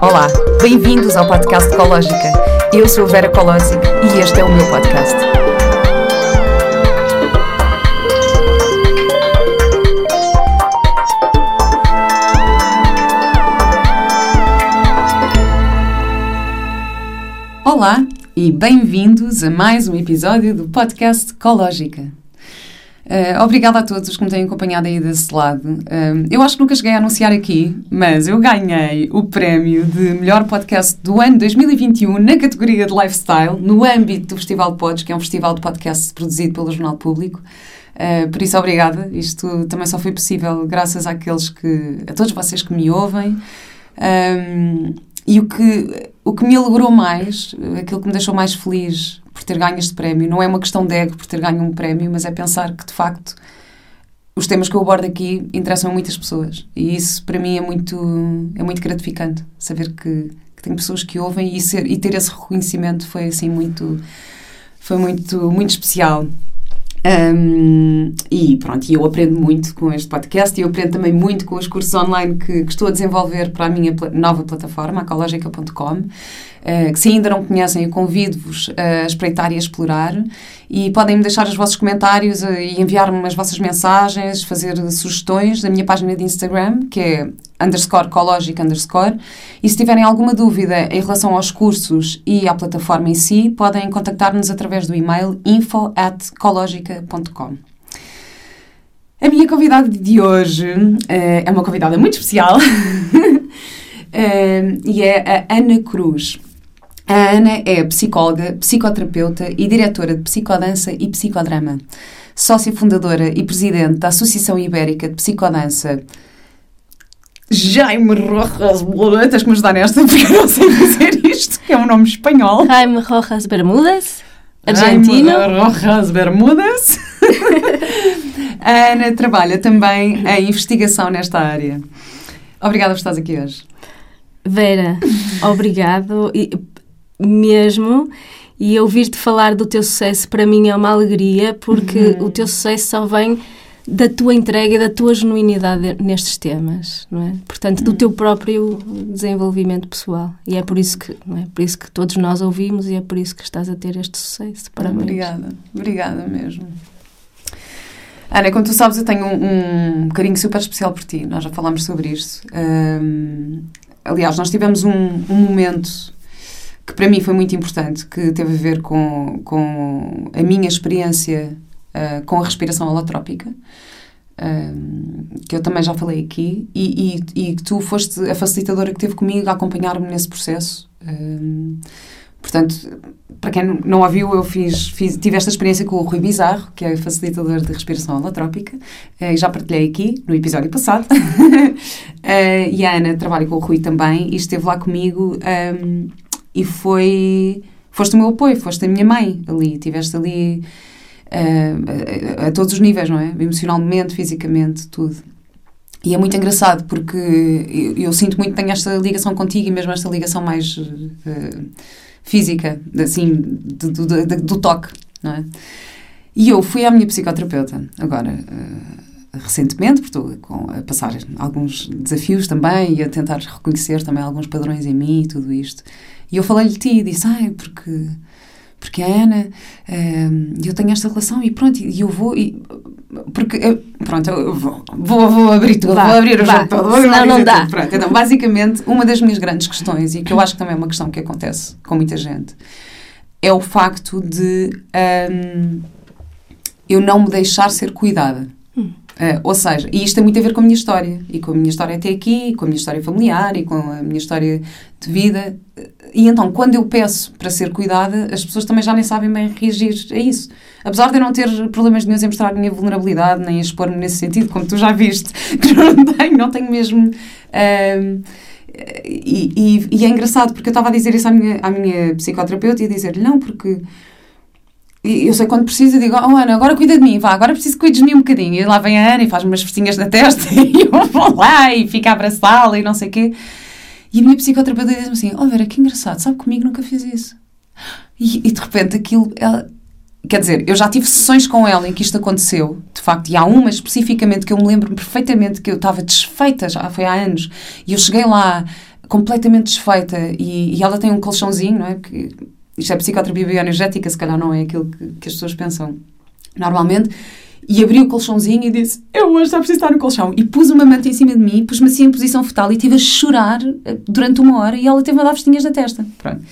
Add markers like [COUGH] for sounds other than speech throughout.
Olá, bem-vindos ao podcast Ecológica. Eu sou Vera Colosic e este é o meu podcast. Olá e bem-vindos a mais um episódio do podcast Ecológica. Uh, obrigada a todos que me têm acompanhado aí desse lado. Uh, eu acho que nunca cheguei a anunciar aqui, mas eu ganhei o prémio de melhor podcast do ano 2021 na categoria de lifestyle, no âmbito do Festival de Pods, que é um festival de podcasts produzido pelo Jornal Público. Uh, por isso, obrigada. Isto também só foi possível graças àqueles que. a todos vocês que me ouvem. Um, e o que, o que me alegrou mais, aquilo que me deixou mais feliz por ter ganho este prémio, não é uma questão de ego por ter ganho um prémio, mas é pensar que, de facto, os temas que eu abordo aqui interessam a muitas pessoas. E isso, para mim, é muito, é muito gratificante. Saber que, que tem pessoas que ouvem e, ser, e ter esse reconhecimento foi, assim, muito... Foi muito, muito especial. Um, e pronto, eu aprendo muito com este podcast e eu aprendo também muito com os cursos online que, que estou a desenvolver para a minha pl nova plataforma, acologica.com. Uh, que se ainda não conhecem, eu convido-vos a espreitar e a explorar e podem-me deixar os vossos comentários uh, e enviar-me as vossas mensagens, fazer sugestões na minha página de Instagram, que é underscore cológica underscore, e se tiverem alguma dúvida em relação aos cursos e à plataforma em si, podem contactar-nos através do e-mail info. A minha convidada de hoje uh, é uma convidada muito especial [LAUGHS] e é a Ana Cruz. A Ana é psicóloga, psicoterapeuta e diretora de psicodança e psicodrama. Sócia fundadora e presidente da Associação Ibérica de Psicodança. Jaime Rojas Bermudas. Tens que me ajudar nesta [LAUGHS] porque eu não sei dizer isto, que é um nome espanhol. Jaime Rojas Bermudas, argentino. Jaime Rojas Bermudas. [LAUGHS] A Ana trabalha também em investigação nesta área. Obrigada por estares aqui hoje. Vera, [LAUGHS] obrigado. E mesmo. E ouvir-te falar do teu sucesso para mim é uma alegria, porque uhum. o teu sucesso só vem da tua entrega e da tua genuinidade nestes temas, não é? Portanto, do uhum. teu próprio desenvolvimento pessoal. E é por isso que, não é? Por isso que todos nós ouvimos e é por isso que estás a ter este sucesso. Parabéns. Obrigada, obrigada mesmo. Ana, como tu sabes, eu tenho um, um carinho super especial por ti. Nós já falámos sobre isto. Um, aliás, nós tivemos um, um momento que para mim foi muito importante, que teve a ver com, com a minha experiência uh, com a respiração holotrópica, uh, que eu também já falei aqui, e, e, que tu foste a facilitadora que teve comigo a acompanhar-me nesse processo. Uh, portanto, para quem não ouviu, eu fiz, fiz, tive esta experiência com o Rui Bizarro, que é facilitador de respiração holotrópica, e já partilhei aqui no episódio passado. [LAUGHS] e a Ana trabalha com o Rui também e esteve lá comigo. Um, e foi. Foste o meu apoio, foste a minha mãe ali, estiveste ali uh, a, a, todos os níveis, não é? Emocionalmente, fisicamente, tudo. E é muito engraçado porque eu, eu, sinto muito que tenho esta ligação contigo e mesmo esta ligação mais uh, física, assim, do, do, do, do, toque, não é? E eu fui à minha psicoterapeuta, agora. Uh, recentemente, porque estou a passar alguns desafios também e a tentar reconhecer também alguns padrões em mim e tudo isto. E eu falei-lhe de ti e disse, ai, porque, porque a Ana, um, eu tenho esta relação e pronto, e eu vou, e, porque, eu, pronto, eu vou, vou, vou abrir tudo, vá, vou abrir o jogo todo, Senão não dá. Pronto, então, basicamente, uma das minhas grandes questões, e que eu acho que também é uma questão que acontece com muita gente, é o facto de um, eu não me deixar ser cuidada. Uh, ou seja, e isto tem muito a ver com a minha história, e com a minha história até aqui, com a minha história familiar, e com a minha história de vida. E então, quando eu peço para ser cuidada, as pessoas também já nem sabem bem reagir a isso. Apesar de eu não ter problemas nenhum em mostrar a minha vulnerabilidade, nem expor-me nesse sentido, como tu já viste, [LAUGHS] que não tenho, não tenho mesmo. Uh, e, e, e, é engraçado, porque eu estava a dizer isso à minha, à minha psicoterapeuta e a dizer-lhe, não, porque e eu sei quando preciso, digo, oh Ana, agora cuida de mim, vá, agora preciso que cuides de mim um bocadinho. E lá vem a Ana e faz umas festinhas na testa [LAUGHS] e eu vou lá e fica a abraçá-la e não sei o quê. E a minha psicoterapeuta diz-me assim, oh Vera, que engraçado, sabe comigo nunca fiz isso. E, e de repente aquilo, ela, quer dizer, eu já tive sessões com ela em que isto aconteceu, de facto, e há uma especificamente que eu me lembro perfeitamente que eu estava desfeita, já foi há anos, e eu cheguei lá completamente desfeita, e, e ela tem um colchãozinho, não é? Que, isto é psicoterapia bioenergética, se calhar não é aquilo que, que as pessoas pensam normalmente, e abri o colchãozinho e disse: Eu hoje só preciso estar no colchão. E pus uma manta em cima de mim, pus-me assim em posição fetal e estive a chorar eh, durante uma hora e ela teve a dar vestinhas na testa. Pronto.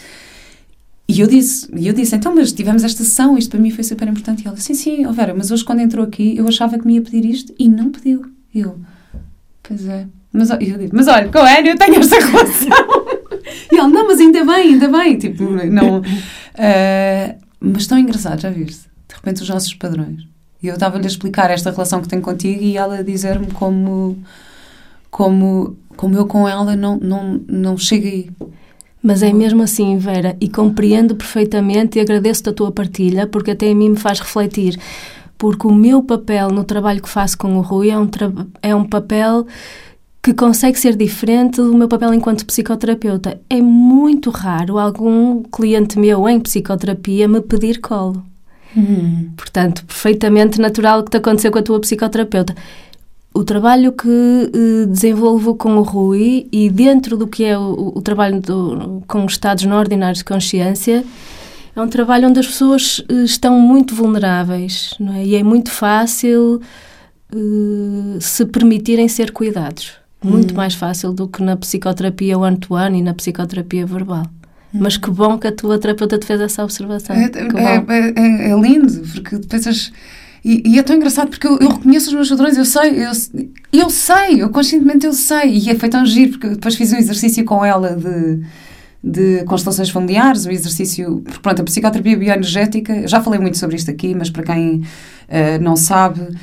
E eu disse, e eu disse, então, mas tivemos esta sessão, isto para mim foi super importante. E ela, sim, sim, oh Vera, mas hoje quando entrou aqui, eu achava que me ia pedir isto e não pediu. E eu, pois é. Mas, eu disse, mas olha, com a eu tenho esta [LAUGHS] relação. E ela, não, mas ainda bem, ainda bem. Tipo, não... Uh, mas tão engraçado, já viste? De repente os nossos padrões. E eu estava-lhe a explicar esta relação que tenho contigo e ela a dizer-me como, como, como eu com ela não, não, não cheguei. Mas é mesmo assim, Vera, e compreendo perfeitamente e agradeço-te a tua partilha, porque até a mim me faz refletir. Porque o meu papel no trabalho que faço com o Rui é um, é um papel que consegue ser diferente do meu papel enquanto psicoterapeuta. É muito raro algum cliente meu em psicoterapia me pedir colo. Uhum. Portanto, perfeitamente natural o que te aconteceu com a tua psicoterapeuta o trabalho que uh, desenvolvo com o Rui e dentro do que é o, o trabalho do, com estados não ordinários de consciência, é um trabalho onde as pessoas uh, estão muito vulneráveis não é? e é muito fácil uh, se permitirem ser cuidados. Muito hum. mais fácil do que na psicoterapia one-to-one e na psicoterapia verbal. Hum. Mas que bom que a tua terapeuta te fez essa observação. É, é, é, é lindo, porque pensas e, e, é tão engraçado porque eu, eu, reconheço os meus padrões, eu sei, eu, eu sei, eu conscientemente eu sei. E é feito um giro, porque depois fiz um exercício com ela de, de constelações familiares, o um exercício. Porque, pronto, a psicoterapia bioenergética, já falei muito sobre isto aqui, mas para quem uh, não sabe, uh,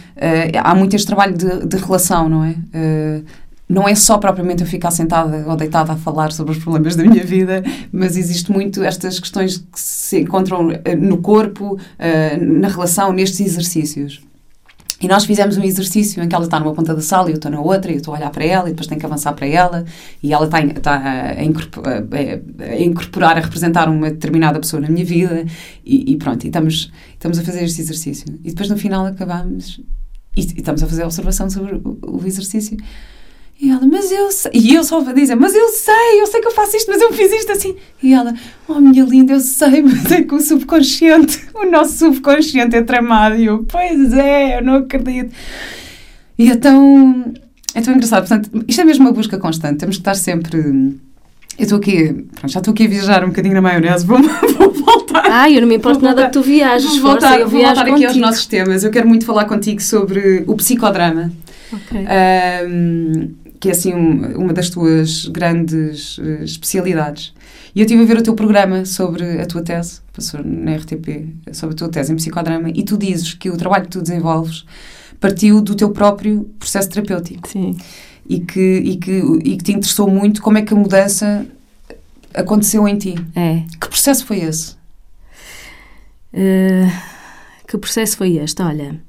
há muito este trabalho de, de relação, não é? Uh, não é só propriamente eu ficar sentada ou deitada a falar sobre os problemas da minha vida, mas existe muito estas questões que se encontram eh, no corpo, eh, na relação, nestes exercícios. E nós fizemos um exercício em que ela está numa ponta da sala e eu estou na outra, e eu estou a olhar para ela e depois tenho que avançar para ela, e ela está, está a, incorporar, a, incorporar, a representar uma determinada pessoa na minha vida, e, e pronto, e estamos, estamos a fazer este exercício. E depois no final acabamos e, e estamos a fazer a observação sobre o, o exercício. E ela, mas eu sei. E eu só a dizer, mas eu sei, eu sei que eu faço isto, mas eu fiz isto assim. E ela, oh minha linda, eu sei, [LAUGHS] mas é que o subconsciente, o nosso subconsciente é tramado. E eu, pois é, eu não acredito. E é tão, é tão engraçado. Portanto, isto é mesmo uma busca constante. Temos que estar sempre. Eu estou aqui, pronto, já estou aqui a viajar um bocadinho na maionese, vou, [LAUGHS] vou voltar. Ah, eu não me importo nada que tu viajes. Vou voltar, força, eu vou voltar aqui aos nossos temas. Eu quero muito falar contigo sobre o psicodrama. Okay. Um, que é assim uma das tuas grandes uh, especialidades. E eu estive a ver o teu programa sobre a tua tese, passou na RTP, sobre a tua tese em psicodrama, e tu dizes que o trabalho que tu desenvolves partiu do teu próprio processo terapêutico. Sim. E que, e que, e que te interessou muito como é que a mudança aconteceu em ti. É. Que processo foi esse? Uh, que processo foi este? Olha.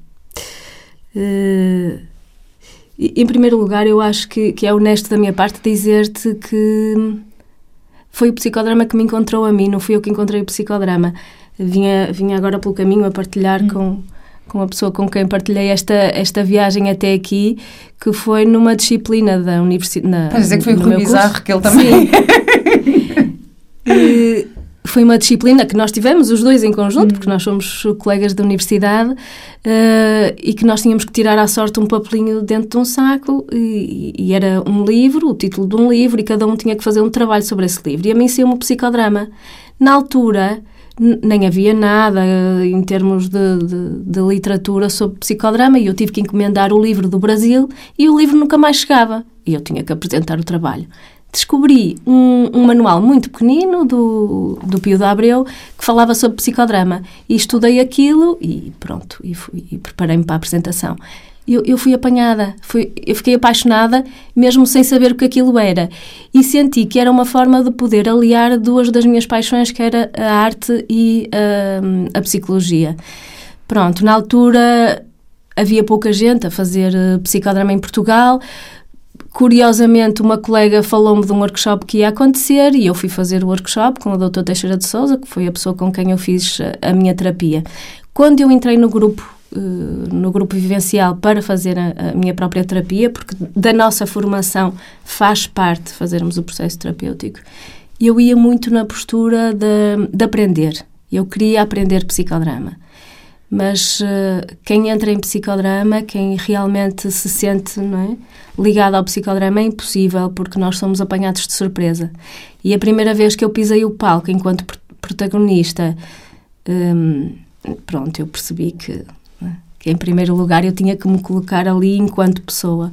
Uh, em primeiro lugar, eu acho que, que é honesto da minha parte dizer-te que foi o psicodrama que me encontrou a mim, não fui eu que encontrei o psicodrama. Vinha, vinha agora pelo caminho a partilhar hum. com, com a pessoa com quem partilhei esta, esta viagem até aqui, que foi numa disciplina da universidade. Podes dizer que foi o Rui Bizarro, que ele também. Sim. [LAUGHS] e, foi uma disciplina que nós tivemos, os dois em conjunto, uhum. porque nós somos colegas da universidade, uh, e que nós tínhamos que tirar à sorte um papelinho dentro de um saco, e, e, era um livro, o título de um livro, e cada um tinha que fazer um trabalho sobre esse livro. E a mim saiu um psicodrama. Na altura, nem havia nada uh, em termos de, de, de, literatura sobre psicodrama, e eu tive que encomendar o livro do Brasil, e o livro nunca mais chegava. E eu tinha que apresentar o trabalho descobri um, um, manual muito pequenino do, do Pio da Abreu que falava sobre psicodrama e estudei aquilo e pronto, e, e preparei-me para a apresentação. Eu, eu, fui apanhada, fui, eu fiquei apaixonada mesmo sem saber o que aquilo era e senti que era uma forma de poder aliar duas das minhas paixões que era a arte e a, a psicologia. Pronto, na altura havia pouca gente a fazer eh, psicodrama em Portugal, curiosamente, uma colega falou-me de um workshop que ia acontecer e eu fui fazer o workshop com o Dr. Teixeira de Souza, que foi a pessoa com quem eu fiz a minha terapia. Quando eu entrei no grupo, eh, no grupo vivencial para fazer a, a, minha própria terapia, porque da nossa formação faz parte fazermos o processo terapêutico, eu ia muito na postura de, de aprender. Eu queria aprender psicodrama. Mas uh, quem entra em psicodrama, quem realmente se sente é, ligado ao psicodrama, é impossível porque nós somos apanhados de surpresa. E a primeira vez que eu pisei o palco enquanto protagonista, um, pronto, eu percebi que, é, que, em primeiro lugar, eu tinha que me colocar ali enquanto pessoa.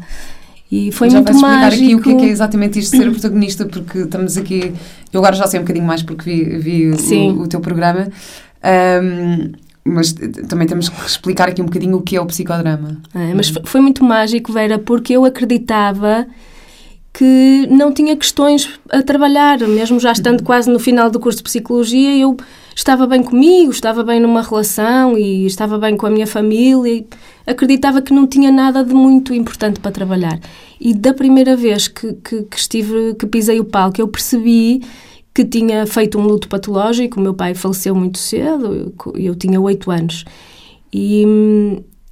E foi já muito vais explicar mágico. aqui o que é, que é exatamente isto de ser [CLEARS THROAT] protagonista, porque estamos aqui. Eu agora já sei um bocadinho mais porque vi, vi o, o, teu programa. Um, mas também temos que explicar aqui um bocadinho o que é o psicodrama. É, mas foi muito mágico, Vera, porque eu acreditava que não tinha questões a trabalhar, mesmo já estando quase no final do curso de psicologia, eu estava bem comigo, estava bem numa relação e estava bem com a minha família. Acreditava que não tinha nada de muito importante para trabalhar. E da primeira vez que, que, que estive, que pisei o palco, eu percebi que tinha feito um luto patológico. O meu pai faleceu muito cedo, eu, eu tinha oito anos. E,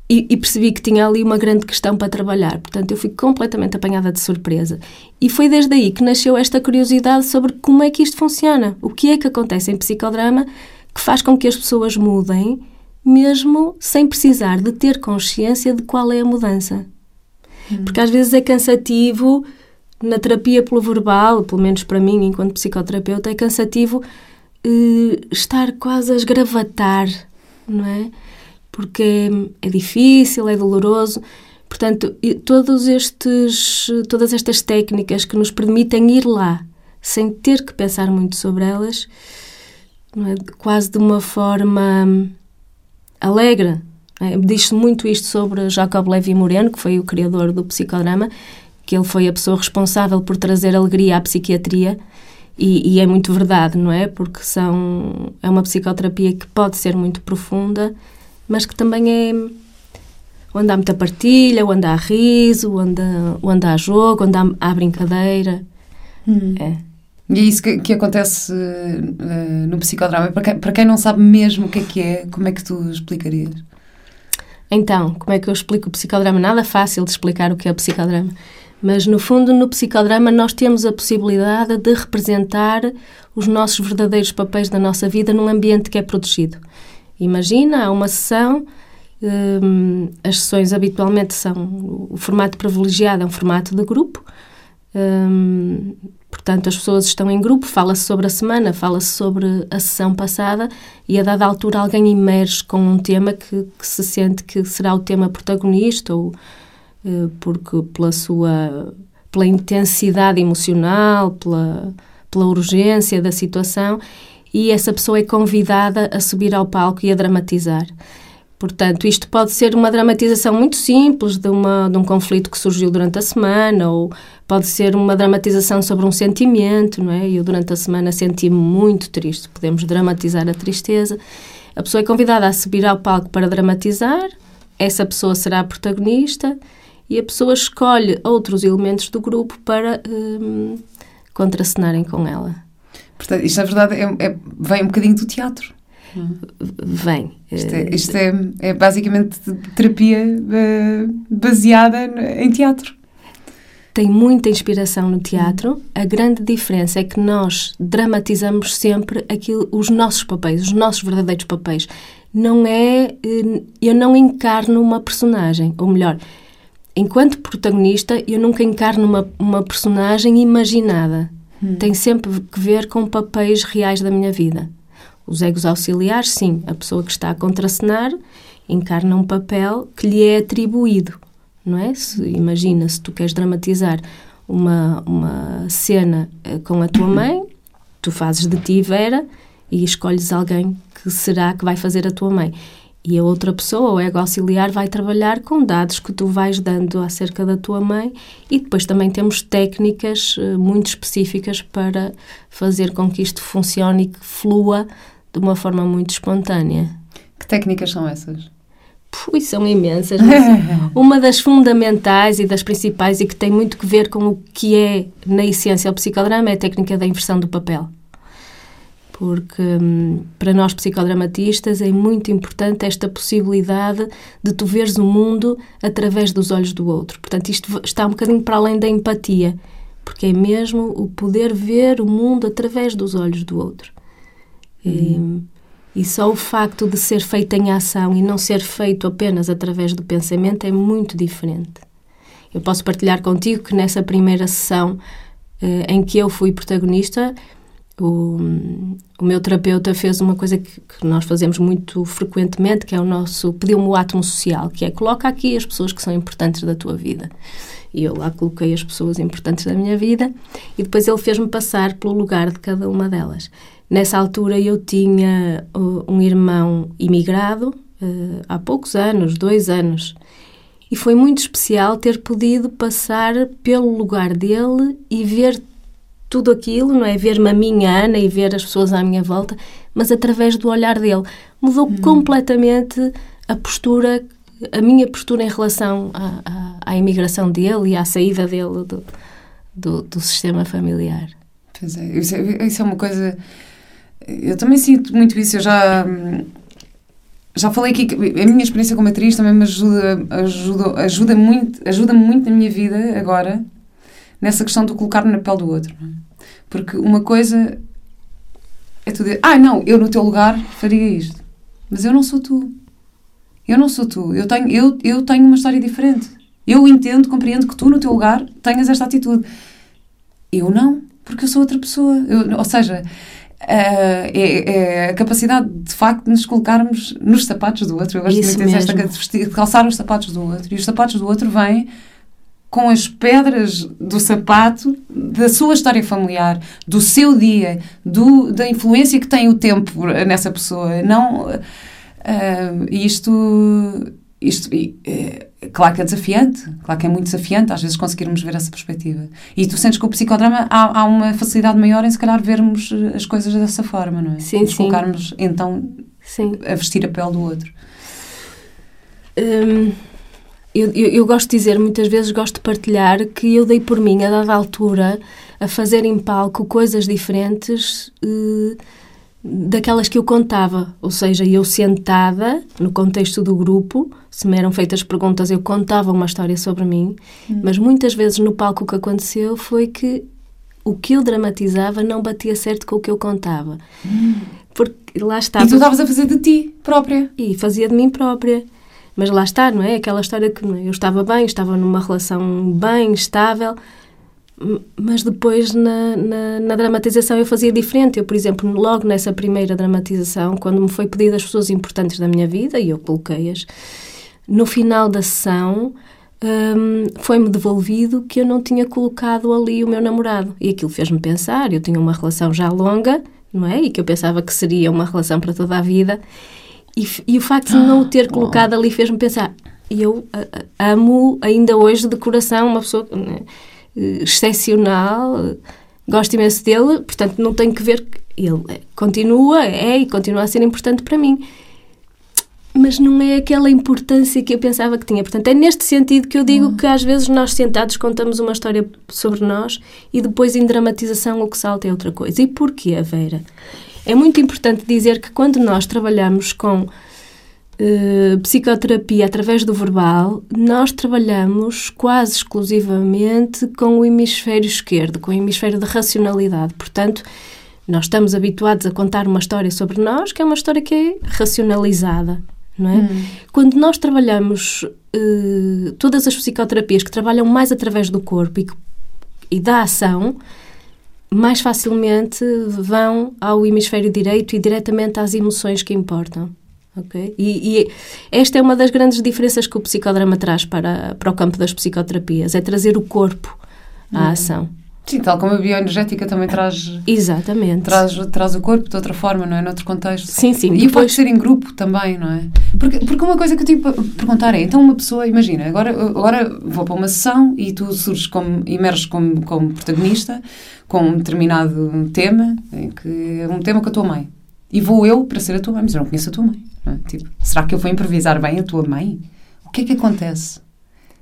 e, e, percebi que tinha ali uma grande questão para trabalhar. Portanto, eu fui completamente apanhada de surpresa. E foi desde aí que nasceu esta curiosidade sobre como é que isto funciona. O que é que acontece em psicodrama que faz com que as pessoas mudem, mesmo sem precisar de ter consciência de qual é a mudança. Hum. Porque às vezes é cansativo na terapia pelo verbal, pelo menos para mim, enquanto psicoterapeuta, é cansativo eh, estar quase a esgravatar, não é? Porque é, é difícil, é doloroso. Portanto, todos estes, todas estas técnicas que nos permitem ir lá, sem ter que pensar muito sobre elas, é? quase de uma forma alegre. É? Diz-se muito isto sobre Jacob Levi Moreno, que foi o criador do psicodrama, que ele foi a pessoa responsável por trazer alegria à psiquiatria. E, e, é muito verdade, não é? Porque são, é uma psicoterapia que pode ser muito profunda, mas que também é onde há muita partilha, onde há riso, onde, onde há jogo, onde há, há brincadeira. Hum. É. E é isso que, que acontece uh, no psicodrama. Para quem, para quem não sabe mesmo o que é que é, como é que tu explicarias? Então, como é que eu explico o psicodrama? Nada fácil de explicar o que é o psicodrama. Mas, no fundo, no psicodrama, nós temos a possibilidade de representar os nossos verdadeiros papéis da nossa vida num ambiente que é protegido. Imagina, há uma sessão, hum, as sessões habitualmente são. O formato privilegiado é um formato de grupo. Hum, portanto, as pessoas estão em grupo, fala-se sobre a semana, fala-se sobre a sessão passada e a dada altura alguém emerge com um tema que, que se sente que será o tema protagonista ou porque pela sua pela intensidade emocional, pela, pela urgência da situação, e essa pessoa é convidada a subir ao palco e a dramatizar. Portanto, isto pode ser uma dramatização muito simples de, uma, de um conflito que surgiu durante a semana, ou pode ser uma dramatização sobre um sentimento, não é? Eu, durante a semana, senti-me muito triste. Podemos dramatizar a tristeza. A pessoa é convidada a subir ao palco para dramatizar, essa pessoa será a protagonista e a pessoa escolhe outros elementos do grupo para um, contracenarem com ela. Portanto, isto na verdade é, é, vem um bocadinho do teatro. Vem. Isto é, isto é, é basicamente terapia uh, baseada em teatro. Tem muita inspiração no teatro. A grande diferença é que nós dramatizamos sempre aquilo, os nossos papéis, os nossos verdadeiros papéis. Não é. Eh, eu não encarno uma personagem, ou melhor, enquanto protagonista, eu nunca encarno uma, uma personagem imaginada. Hum. Tem sempre que ver com papéis reais da minha vida. Os egos auxiliares, sim, a pessoa que está a contracenar encarna um papel que lhe é atribuído, não é? Se, imagina, se tu queres dramatizar uma, uma cena eh, com a tua mãe, tu fazes de ti Vera e escolhes alguém que será que vai fazer a tua mãe. E a outra pessoa, o ego auxiliar, vai trabalhar com dados que tu vais dando acerca da tua mãe e depois também temos técnicas uh, muito específicas para fazer com que isto funcione e que flua de uma forma muito espontânea. Que técnicas são essas? Pui, são imensas. [LAUGHS] uma das fundamentais e das principais e que tem muito que ver com o que é, na essência, o psicodrama é a técnica da inversão do papel. Porque hum, para nós psicodramatistas é muito importante esta possibilidade de tu veres o mundo através dos olhos do outro. Portanto, isto está um bocadinho para além da empatia, porque é mesmo o poder ver o mundo através dos olhos do outro. Uhum. E, e só o facto de ser feito em ação e não ser feito apenas através do pensamento é muito diferente. Eu posso partilhar contigo que nessa primeira sessão eh, em que eu fui protagonista, o, o meu terapeuta fez uma coisa que, que, nós fazemos muito frequentemente, que é o nosso pediu-me o átomo social, que é coloca aqui as pessoas que são importantes da tua vida. E eu lá coloquei as pessoas importantes da minha vida e depois ele fez-me passar pelo lugar de cada uma delas. Nessa altura eu tinha uh, um irmão imigrado, uh, há poucos anos, dois anos, e foi muito especial ter podido passar pelo lugar dele e ver tudo aquilo, não é? Ver-me a minha Ana e ver as pessoas à minha volta, mas através do olhar dele. Mudou hum. completamente a postura, a minha postura em relação à, à, à imigração dele e à saída dele do, do, do sistema familiar. Pois é, isso, é, isso é uma coisa eu também sinto muito isso. Eu já, já falei aqui que a minha experiência como atriz também me ajuda, ajuda, ajuda, muito, ajuda muito na minha vida agora nessa questão de colocar-me na pele do outro. É? Porque uma coisa é tu dizer, ah, não, eu no teu lugar faria isto. Mas eu não sou tu. Eu não sou tu. Eu tenho, eu, eu tenho uma história diferente. Eu entendo, compreendo que tu, no teu lugar, tenhas esta atitude. Eu não, porque eu sou outra pessoa. Eu, ou seja, Uh, é, é, a capacidade de facto de nos colocarmos nos sapatos do outro. Eu gosto Isso muito desta de calçar os sapatos do outro. E os sapatos do outro vêm com as pedras do sapato da sua história familiar, do seu dia, do, da influência que tem o tempo nessa pessoa. Não, uh, isto isto, é, claro que é desafiante, claro que é muito desafiante às vezes conseguirmos ver essa perspectiva. E tu sentes que o psicodrama há, há uma facilidade maior em se calhar vermos as coisas dessa forma, não é? Sim, Nos sim. colocarmos então sim. a vestir a pele do outro. Hum, eu, eu, eu, gosto de dizer, muitas vezes gosto de partilhar que eu dei por mim, a dada altura, a fazer em palco coisas diferentes. Uh, daquelas que eu contava, ou seja, eu sentada no contexto do grupo, se me eram feitas perguntas, eu contava uma história sobre mim, hum. mas muitas vezes no palco o que aconteceu foi que o que eu dramatizava não batia certo com o que eu contava. Hum. Porque lá estava. E tu estavas a fazer de ti própria. E fazia de mim própria. Mas lá está, não é? Aquela história que eu estava bem, estava numa relação bem, estável, mas depois na, na, na, dramatização eu fazia diferente. Eu, por exemplo, logo nessa primeira dramatização, quando me foi pedido as pessoas importantes da minha vida, e eu coloquei-as, no final da sessão um, foi-me devolvido que eu não tinha colocado ali o meu namorado. E aquilo fez-me pensar, eu tinha uma relação já longa, não é? E que eu pensava que seria uma relação para toda a vida. E, e o facto de não o ter colocado ali fez-me pensar, eu amo ainda hoje de coração uma pessoa... Né? excepcional, gosto imenso dele, portanto não tenho que ver ele continua, é e continua a ser importante para mim. Mas não é aquela importância que eu pensava que tinha. Portanto, é neste sentido que eu digo uhum. que às vezes nós sentados contamos uma história sobre nós e depois em dramatização o que salta é outra coisa. E porquê, Vera? É muito importante dizer que quando nós trabalhamos com uh, psicoterapia através do verbal, nós trabalhamos quase exclusivamente com o hemisfério esquerdo, com o hemisfério da racionalidade. Portanto, nós estamos habituados a contar uma história sobre nós, que é uma história que é racionalizada. Não é? Hum. Quando nós trabalhamos uh, todas as psicoterapias que trabalham mais através do corpo e, e da ação, mais facilmente vão ao hemisfério direito e diretamente às emoções que importam. Okay? E, e, esta é uma das grandes diferenças que o psicodrama traz para, para o campo das psicoterapias, é trazer o corpo à uhum. ação. Sim, tal como a bioenergética também traz... Exatamente. Traz, traz o corpo de outra forma, não é? Noutro contexto. Sim, sim. E depois... pode ser em grupo também, não é? Porque, porque uma coisa que eu tive perguntar é, então uma pessoa, imagina, agora, agora vou para uma sessão e tu surges como, emerges como, como protagonista com um determinado tema, que é um tema com a tua mãe. E vou eu para ser a tua mãe, mas eu não conheço a tua mãe. É? Tipo, será que eu vou improvisar bem a tua mãe? O que é que acontece?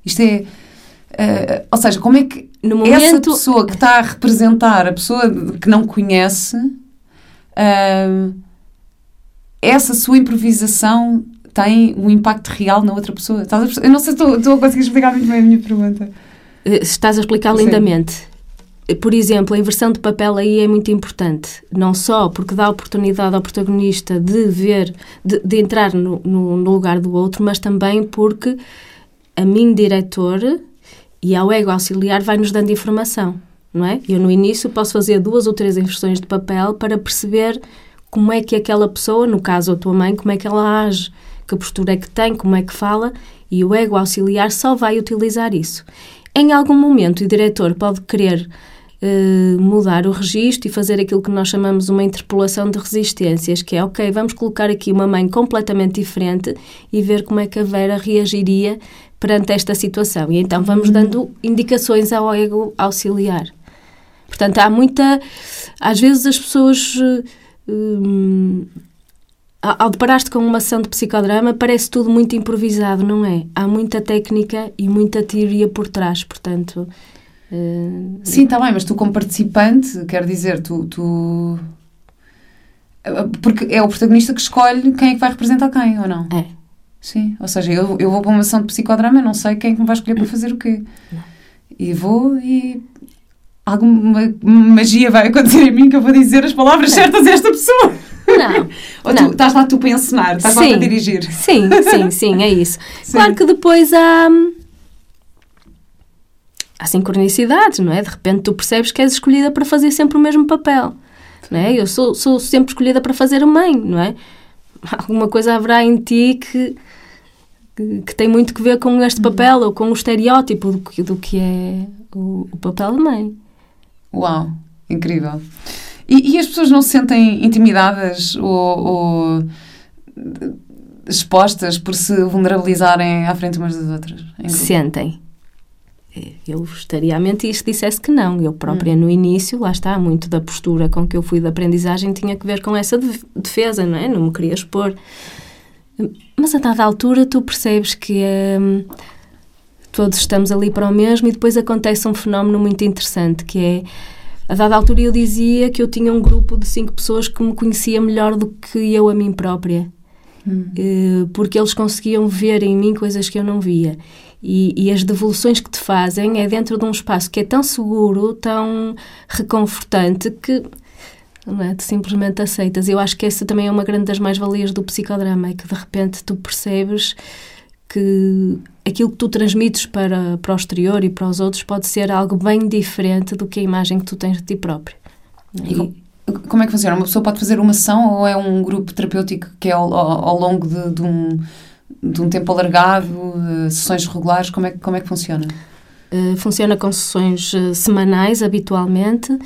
Isto é. Uh, ou seja, como é que momento... essa pessoa que está a representar a pessoa que não conhece, uh, essa sua improvisação tem um impacto real na outra pessoa? Eu não sei se estou, estou a conseguir explicar muito bem a minha pergunta. Eh, estás a explicar Sim. lindamente por exemplo, a inversão de papel aí é muito importante. Não só porque dá oportunidade ao protagonista de ver, de, de entrar no, no, no, lugar do outro, mas também porque a mim, diretor, e ao ego auxiliar vai-nos dando informação, não é? Eu, no início, posso fazer duas ou três inversões de papel para perceber como é que aquela pessoa, no caso a tua mãe, como é que ela age, que postura é que tem, como é que fala, e o ego auxiliar só vai utilizar isso. Em algum momento, o diretor pode querer uh, mudar o registro e fazer aquilo que nós chamamos uma interpolação de resistências, que é, ok, vamos colocar aqui uma mãe completamente diferente e ver como é que a Vera reagiria perante esta situação. E então vamos uhum. dando indicações ao ego auxiliar. Portanto, há muita. Às vezes as pessoas. Hum, ao deparar-te com uma ação de psicodrama, parece tudo muito improvisado, não é? Há muita técnica e muita teoria por trás, portanto, Uh, Sim, está bem, mas tu como participante, quer dizer, tu, tu... Porque é o protagonista que escolhe quem é que vai representar quem, ou não? É. Sim, ou seja, eu, eu vou para uma ação de psicodrama, eu não sei quem é que me vai escolher para fazer o quê. Não. E vou e alguma magia vai acontecer em mim que eu vou dizer as palavras não. certas a esta pessoa. Não. [LAUGHS] Ou não. tu estás lá tu para ensinar, estás sim. lá para dirigir. Sim, sim, sim, é isso. [LAUGHS] Sim. Claro que depois há há sincronicidades, não é? De repente tu percebes que és escolhida para fazer sempre o mesmo papel, não é? Eu sou, sou sempre escolhida para fazer a mãe, não é? [LAUGHS] Alguma coisa haverá em ti que, que, que tem muito que ver com este uhum. papel ou com o estereótipo do que, do que é o, o papel da mãe. Uau, incrível. E, e, as pessoas não se sentem intimidadas ou, ou expostas por se vulnerabilizarem à frente umas das outras? Sentem eu estaria a mentir se dissesse que não. Eu própria, hum. no início, lá está, muito da postura com que eu fui de aprendizagem tinha que ver com essa defesa, não é? Não me queria expor. Mas a dada altura tu percebes que hum, todos estamos ali para o mesmo e depois acontece um fenómeno muito interessante que é a dada altura eu dizia que eu tinha um grupo de cinco pessoas que me conhecia melhor do que eu a mim própria. Hum. Eh, porque eles conseguiam ver em mim coisas que eu não via. E, e, as devoluções que te fazem é dentro de um espaço que é tão seguro, tão reconfortante, que não é? tu simplesmente aceitas. Eu acho que essa também é uma grande das mais-valias do psicodrama, é que de repente tu percebes que aquilo que tu transmites para, para o exterior e para os outros pode ser algo bem diferente do que a imagem que tu tens de ti próprio. E, como é que funciona? Uma pessoa pode fazer uma sessão ou é um grupo terapêutico que é ao, ao longo de, de um de um tempo alargado, uh, sessões regulares, como é, como é que funciona? Uh, funciona com sessões uh, semanais, habitualmente,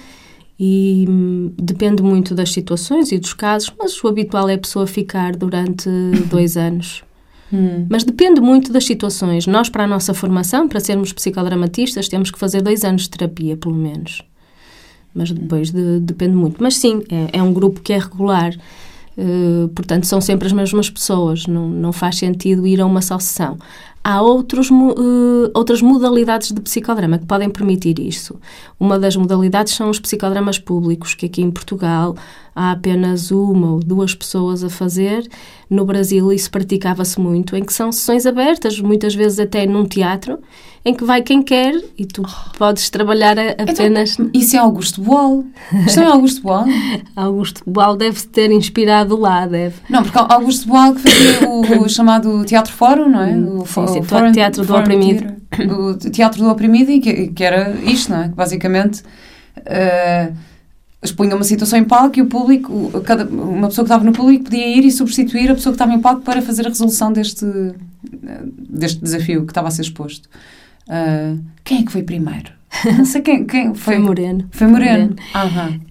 e um, depende muito das situações e dos casos, mas o habitual é a pessoa ficar durante [COUGHS] dois anos. Hum. Mas depende muito das situações. Nós, para a nossa formação, para sermos psicodramatistas, temos que fazer dois anos de terapia, pelo menos. Mas depois de, depende muito. Mas sim, é, é um grupo que é regular. Uh, portanto, são sempre as mesmas pessoas, não, não faz sentido ir a uma só sessão. Há outros, uh, outras modalidades de psicodrama que podem permitir isso. Uma das modalidades são os psicodramas públicos, que aqui em Portugal há apenas uma ou duas pessoas a fazer. No Brasil isso praticava-se muito, em que são sessões abertas, muitas vezes até num teatro, em que vai quem quer e tu podes trabalhar então, apenas. Então, [LAUGHS] isso é Augusto Boal. Isto é Augusto Boal? [LAUGHS] Augusto Boal deve ter inspirado lá, deve. Não, porque Augusto Boal que fazia o, o chamado Teatro Fórum, não é? O, sim, sim, o Foreign, Teatro do Oprimido. [COUGHS] O Teatro do Oprimido, que, que era isto, não é? Basicamente. Uh, expunha uma situação em palco e o público, cada, uma pessoa que estava no público podia ir e substituir a pessoa que estava em palco para fazer a resolução deste, deste desafio que estava a ser exposto. Uh, quem é que foi primeiro? Não sei quem, quem foi. Foi Moreno. Foi Moreno. Moreno.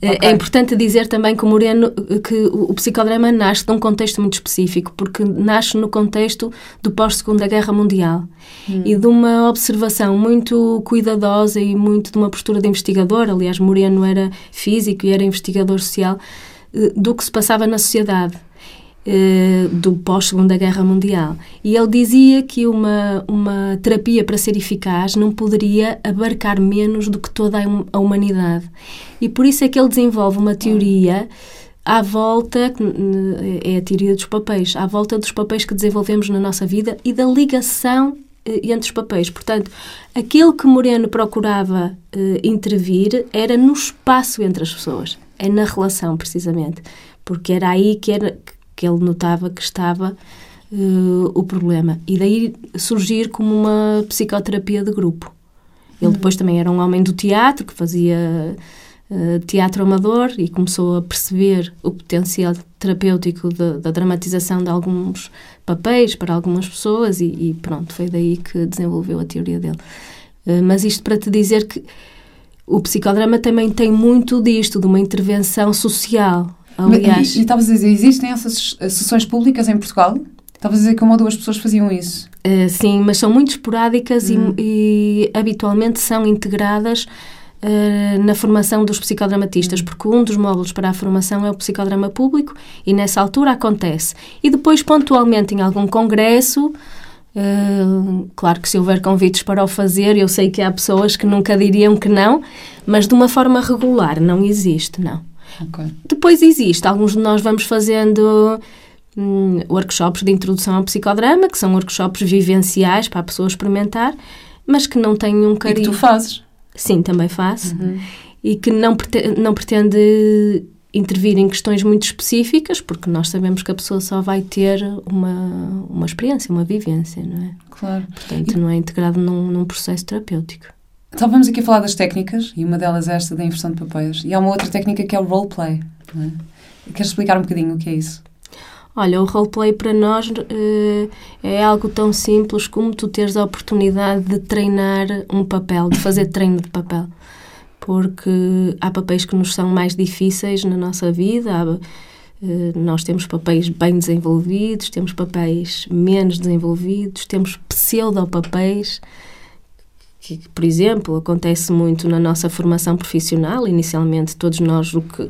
é, okay. é importante dizer também que o Moreno, que o, o psicodrama nasce de um contexto muito específico, porque nasce no contexto do pós-Segunda Guerra Mundial hum. e de uma observação muito cuidadosa e muito de uma postura de investigador. Aliás, Moreno era físico e era investigador social eh, do que se passava na sociedade. Eh, do pós-Segunda Guerra Mundial. E ele dizia que uma, uma terapia para ser eficaz não poderia abarcar menos do que toda a humanidade. E por isso é que ele desenvolve uma teoria à volta, é a teoria dos papéis, à volta dos papéis que desenvolvemos na nossa vida e da ligação eh, entre os papéis. Portanto, aquilo que Moreno procurava eh, intervir era no espaço entre as pessoas, é na relação, precisamente, porque era aí que, era, que ele notava que estava uh, o problema. E daí surgir como uma psicoterapia de grupo. Ele depois também era um homem do teatro, que fazia uh, teatro amador e começou a perceber o potencial terapêutico de, da dramatização de alguns papéis para algumas pessoas e, e, pronto, foi daí que desenvolveu a teoria dele. Uh, mas isto para te dizer que o psicodrama também tem muito disto, de uma intervenção social. Aliás. E estavas a dizer, existem essas sessões públicas em Portugal? Estavas a dizer que uma ou duas pessoas faziam isso. Uh, sim, mas são muito esporádicas hum. e, e, habitualmente são integradas uh, na formação dos psicodramatistas, hum. porque um dos módulos para a formação é o psicodrama público e nessa altura acontece. E depois, pontualmente, em algum congresso, Uh, claro que se houver convites para o fazer, eu sei que há pessoas que nunca diriam que não, mas de uma forma regular não existe, não. Okay. Depois existe, alguns de nós vamos fazendo hum, workshops de introdução ao psicodrama, que são workshops vivenciais para a pessoa experimentar, mas que não têm um carinho. E que tu fazes? Sim, também faço. Uhum. E que não pretende, não pretende intervir em questões muito específicas, porque nós sabemos que a pessoa só vai ter uma, uma experiência, uma vivência, não é? Claro. Portanto, e... não é integrado num, num processo terapêutico. Estávamos aqui a falar das técnicas, e uma delas é esta da inversão de papéis. E há uma outra técnica que é o roleplay. É? Queres explicar um bocadinho o que é isso? Olha, o roleplay para nós uh, é algo tão simples como tu teres a oportunidade de treinar um papel, de fazer treino de papel. Porque há papéis que nos são mais difíceis na nossa vida, há, uh, nós temos papéis bem desenvolvidos, temos papéis menos desenvolvidos, temos pseudo-papéis que, por exemplo, acontece muito na nossa formação profissional. Inicialmente, todos nós o que,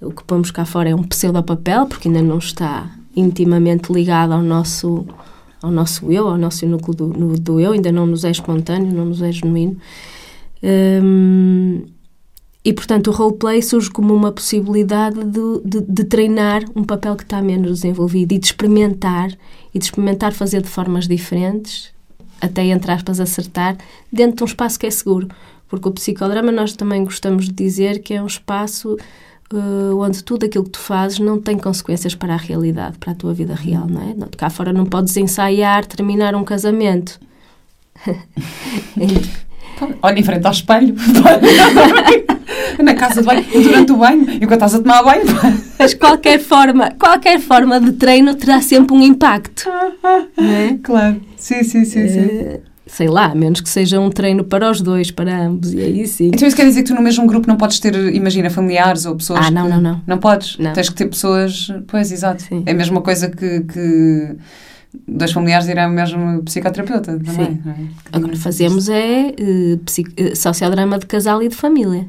o que pomos cá fora é um pseudo-papel, porque ainda não está intimamente ligado ao nosso, ao nosso eu, ao nosso núcleo do, no, do eu, ainda não nos é espontâneo, não nos é genuíno. Um, e, portanto, o roleplay surge como uma possibilidade de, de, de, treinar um papel que está menos desenvolvido e de experimentar, e de experimentar fazer de formas diferentes até entre aspas acertar, dentro de um espaço que é seguro. Porque o psicodrama nós também gostamos de dizer que é um espaço uh, onde tudo aquilo que tu fazes não tem consequências para a realidade, para a tua vida real, não é? Cá fora não podes ensaiar, terminar um casamento. [LAUGHS] Olha em frente ao espelho. [LAUGHS] [LAUGHS] Na casa de banho, durante o banho, enquanto estás a tomar banho. Mas qualquer forma, qualquer forma de treino terá sempre um impacto. É? Claro. Sim, sim, sim, sim. Uh, sei lá, a menos que seja um treino para os dois, para ambos, e aí sim. Então isso quer dizer que tu no mesmo grupo não podes ter, imagina, familiares ou pessoas. Ah, não, que... não, não. Não podes? Não. Tens que ter pessoas. Pois, exato. Sim. É a mesma coisa que. que dois familiares irem ao mesmo psicoterapeuta também. Sim. É? Agora fazemos é uh, sociodrama de casal e de família.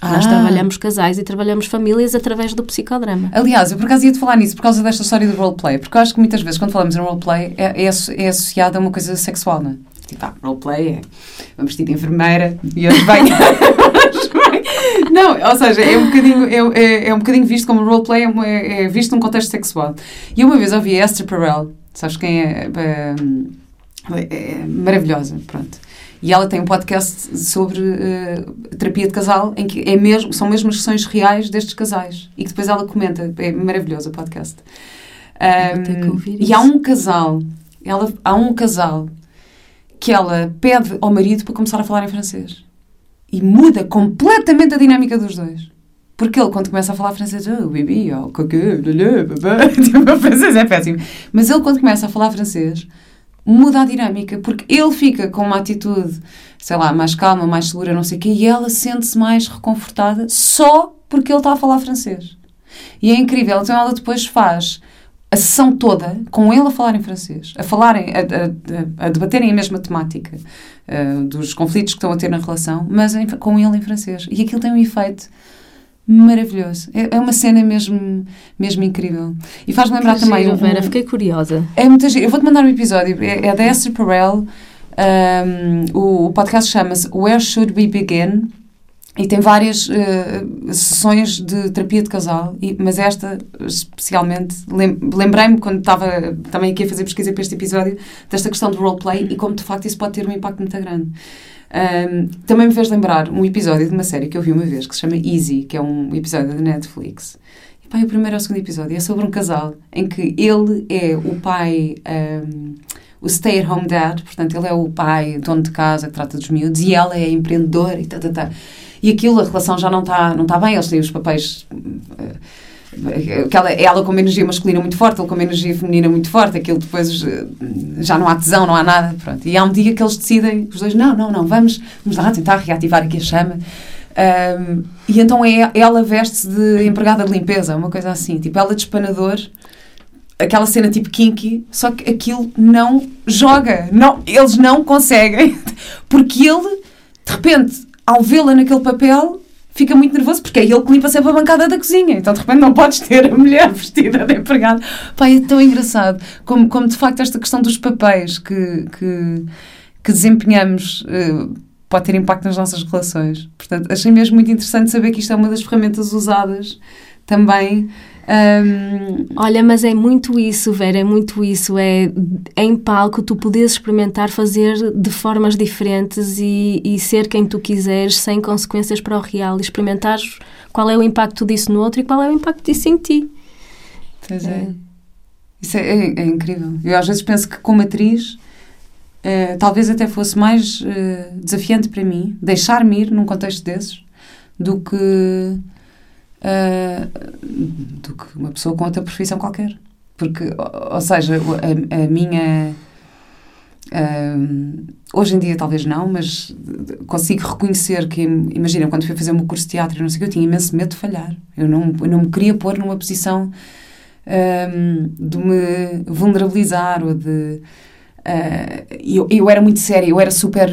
Ah. Nós trabalhamos casais e trabalhamos famílias através do psicodrama. Aliás, eu por acaso ia-te falar nisso por causa desta história do roleplay, porque eu acho que muitas vezes quando falamos em roleplay é, é, é associado a uma coisa sexual, não é? Tipo, ah, roleplay é vamos vestir de enfermeira e hoje vem. [LAUGHS] não, ou seja, é um bocadinho, é, é, é um bocadinho visto como roleplay, é, é, é visto num contexto sexual. E uma vez ouvi a Esther Perel, sabes quem é? é, é maravilhosa, pronto e ela tem um podcast sobre uh, terapia de casal, em que é mesmo, são mesmo as sessões reais destes casais. E que depois ela comenta. É maravilhoso o podcast. Um, e há um casal, ela, há um casal que ela pede ao marido para começar a falar em francês. E muda completamente a dinâmica dos dois. Porque ele, quando começa a falar francês, oh, bibi, oh, coque, [LAUGHS] tipo, o francês é péssimo. Mas ele, quando começa a falar francês, muda a dinâmica, porque ele fica com uma atitude, sei lá, mais calma, mais segura, não sei o quê, e ela sente-se mais reconfortada só porque ele está a falar francês. E é incrível, então ela depois faz a sessão toda com ele a falar em francês, a falarem, a, a, a debaterem a mesma temática uh, dos conflitos que estão a ter na relação, mas em, com ele em francês. E aquilo tem um efeito maravilhoso. É, é uma cena mesmo, mesmo incrível. E faz-me lembrar Que também. giro, um- Vera, fiquei curiosa. É muito giro. Eu vou-te mandar um episódio. É, é da Esther Perel. Um, o, o podcast chama-se Where Should We Begin? E tem várias eh, sessões de terapia de casal, e- mas esta especialmente, lem- lembrei-me quando estava também aqui a fazer pesquisa para este episódio, desta questão do roleplay e como de facto isso pode ter um impacto muito grande. Um, também me fez lembrar um episódio de uma série que eu vi uma vez que se chama Easy, que é um episódio da Netflix. E pá, o primeiro ou o segundo episódio é sobre um casal em que ele é o pai, um, o stay-at-home dad, portanto, ele é o pai, dono de casa, que trata dos miúdos, e ela é empreendedora e tá, tá, tá. E aquilo, a relação já não está não tá bem, eles têm os papéis. eh, que ela, ela com uma energia masculina muito forte, ele com uma energia feminina muito forte, aquilo depois eh, já não há tesão, não há nada. Pronto. E há um dia que eles decidem, os dois, não, não, não, vamos, vamos lá tentar reativar aqui a chama. Um, e então é, ela veste-se de empregada de limpeza, uma coisa assim, tipo ela de espanador, aquela cena tipo kinky, só que aquilo não joga, não, eles não conseguem, [LAUGHS] porque ele, de repente, ao vê-la naquele papel, fica muito nervoso, porque é ele que limpa sempre a bancada da cozinha, então de repente não podes ter a mulher [LAUGHS] vestida de empregada. Pai, é tão engraçado, como, como de facto esta questão dos papéis que, que, que desempenhamos eh, pode ter impacto nas nossas relações. Portanto, achei mesmo muito interessante saber que isto é uma das ferramentas usadas também. Ahm, Olha, mas é muito isso, Vera, é muito isso. É em palco tu podes experimentar fazer de formas diferentes e, e ser quem tu quiseres, sem consequências para o real. E experimentar qual é o impacto disso no outro e qual é o impacto disso em ti. Pois é. Isso é, é- é incrível. Eu às vezes penso que como atriz eh, talvez até fosse mais eh, desafiante para mim deixar-me ir num contexto desses do que eh, do que uma pessoa com outra profissão qualquer. Porque, ou, seja, a, a minha Ahm, hoje em dia talvez não, mas consigo reconhecer que, imagina, quando fui fazer o meu curso de teatro, não sei o que, eu tinha imenso medo de falhar. Eu não, eu não me queria pôr numa posição ahm, de me vulnerabilizar ou de. Ah, eu, eu era muito séria, eu era super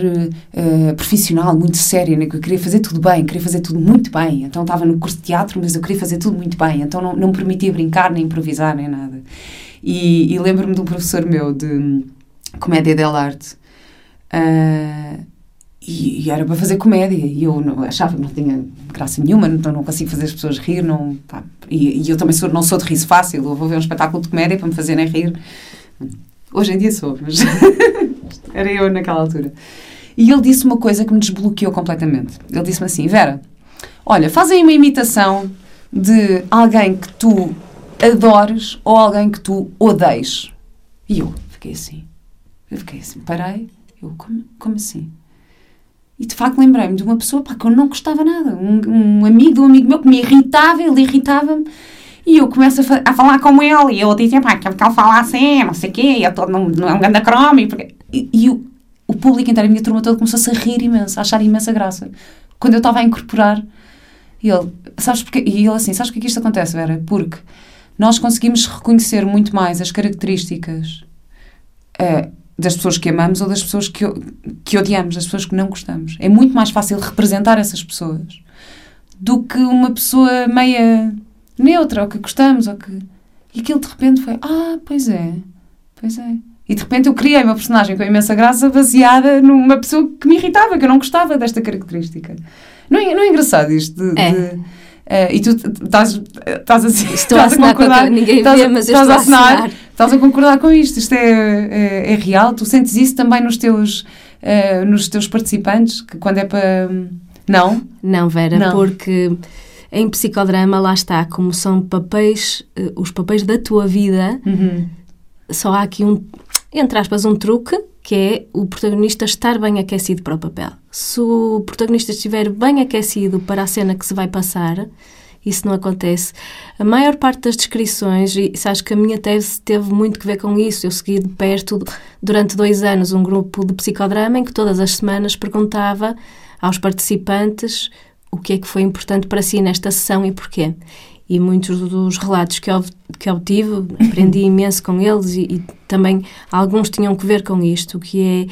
ah, profissional, muito séria, né? eu queria fazer tudo bem, queria fazer tudo muito bem. Então estava no curso de teatro, mas eu queria fazer tudo muito bem, então não, não me permitia brincar, nem improvisar, nem nada. E, e lembro-me de um professor meu de comédia dell'arte ah, e, e era para fazer comédia e eu não, achava que não tinha graça nenhuma então não consigo fazer as pessoas rir não, e, e eu também sou, não sou de riso fácil eu vou ver um espetáculo de comédia para me fazerem rir hoje em dia sou mas [LAUGHS] era eu naquela altura e ele disse uma coisa que me desbloqueou completamente ele disse-me assim Vera, olha faz aí uma imitação de alguém que tu adores ou alguém que tu odeies e eu fiquei assim eu fiquei assim, parei. Eu, como, como assim? E de facto lembrei-me de uma pessoa pá, que eu não gostava nada. Um, um amigo um amigo meu que me irritava, ele irritava-me. E eu começo a, a falar com ele. E eu dizia, pá, que ele fala assim, não sei o quê. Eu estou num, num grande cromo. E, porque- e, o, o público inteiro, a minha turma toda, começou-se a rir imenso, a achar imensa graça. Quando eu estava a incorporar, e ele, sabes porque? E ele assim, sabes porque é que isto acontece, Vera? Porque nós conseguimos reconhecer muito mais as características eh, das pessoas que amamos ou das pessoas que, que odiamos, das pessoas que não gostamos. É muito mais fácil representar essas pessoas do que uma pessoa meia neutra, ou que gostamos, ou que... E aquilo de repente foi, ah, pois é, pois é. E de repente eu criei uma personagem com imensa graça baseada numa pessoa que me irritava, que eu não gostava desta característica. Não é, não é engraçado isto de... É. de- eh, e tu estás, estás a, Estou a assinar concordar, ninguém vê, a- mas eu estás estou a assinar. Estás a concordar com isto? Isto é, é, é real? Tu sentes isso também nos teus, eh, nos teus participantes? Que quando é para. Não? Não, Vera, Não. porque em psicodrama, lá está, como são papéis, eh, os papéis da tua vida, Uhum. só há aqui um, entre aspas, um truque, que é o protagonista estar bem aquecido para o papel. Se o protagonista estiver bem aquecido para a cena que se vai passar, isso não acontece. A maior parte das descrições, e sabes que a minha tese teve muito que ver com isso, eu segui de perto durante dois anos um grupo de psicodrama em que todas as semanas perguntava aos participantes o que é que foi importante para si nesta sessão e porquê. E muitos dos relatos que, que obtive, aprendi [LAUGHS] imenso com eles e, e também alguns tinham que ver com isto, que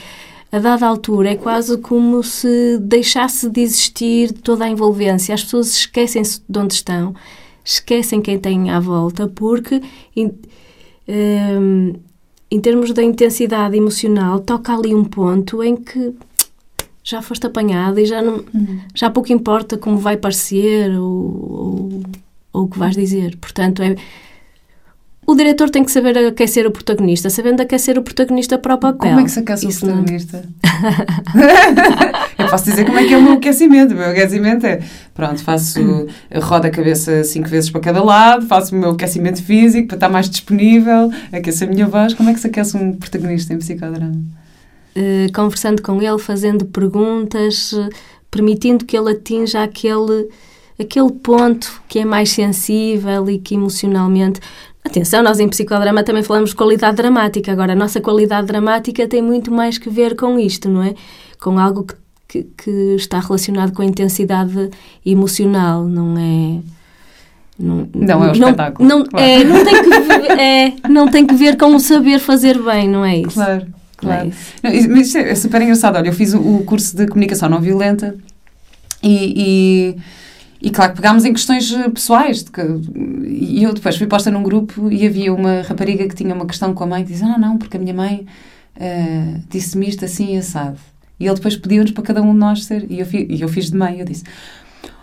a dada altura é quase como se deixasse de existir toda a envolvência. As pessoas esquecem-se de onde estão, esquecem quem têm à volta, porque em, um, em termos da intensidade emocional, toca ali um ponto em que já foste apanhada e já, não, uhum. já pouco importa como vai parecer ou, ou, o que vais dizer. Portanto, é o diretor tem que saber aquecer o protagonista, sabendo aquecer o protagonista para o papel. Como é que se aquece Isso o protagonista? [LAUGHS] [LAUGHS] eu posso dizer como é que é o meu aquecimento. O meu aquecimento é, pronto, faço, roda a cabeça cinco vezes para cada lado, faço o meu aquecimento físico para estar mais disponível, aquecer a minha voz. Como é que se aquece um protagonista em psicodrama? Uh, conversando com ele, fazendo perguntas, permitindo que ele atinja aquele aquele ponto que é mais sensível e que emocionalmente Atenção, nós em psicodrama também falamos de qualidade dramática. Agora, a nossa qualidade dramática tem muito mais que ver com isto, não é? Com algo que, que, que está relacionado com a intensidade emocional, não é? Não, não é o espetáculo. Não, claro. é, não, tem que ver, é, não tem que ver com o saber fazer bem, não é isso? Claro, claro. É isso. Mas é super engraçado. Olha, eu fiz o, curso de comunicação não violenta e, e e claro que pegámos em questões eh, pessoais. Que, e eu depois fui posta num grupo e havia uma rapariga que tinha uma questão com a mãe que dizia: Ah, não, porque a minha mãe uh, disse-me isto assim e assado. E ele depois pediu-nos para cada um de nós ser. E eu, fi, e eu fiz de mãe. Eu disse: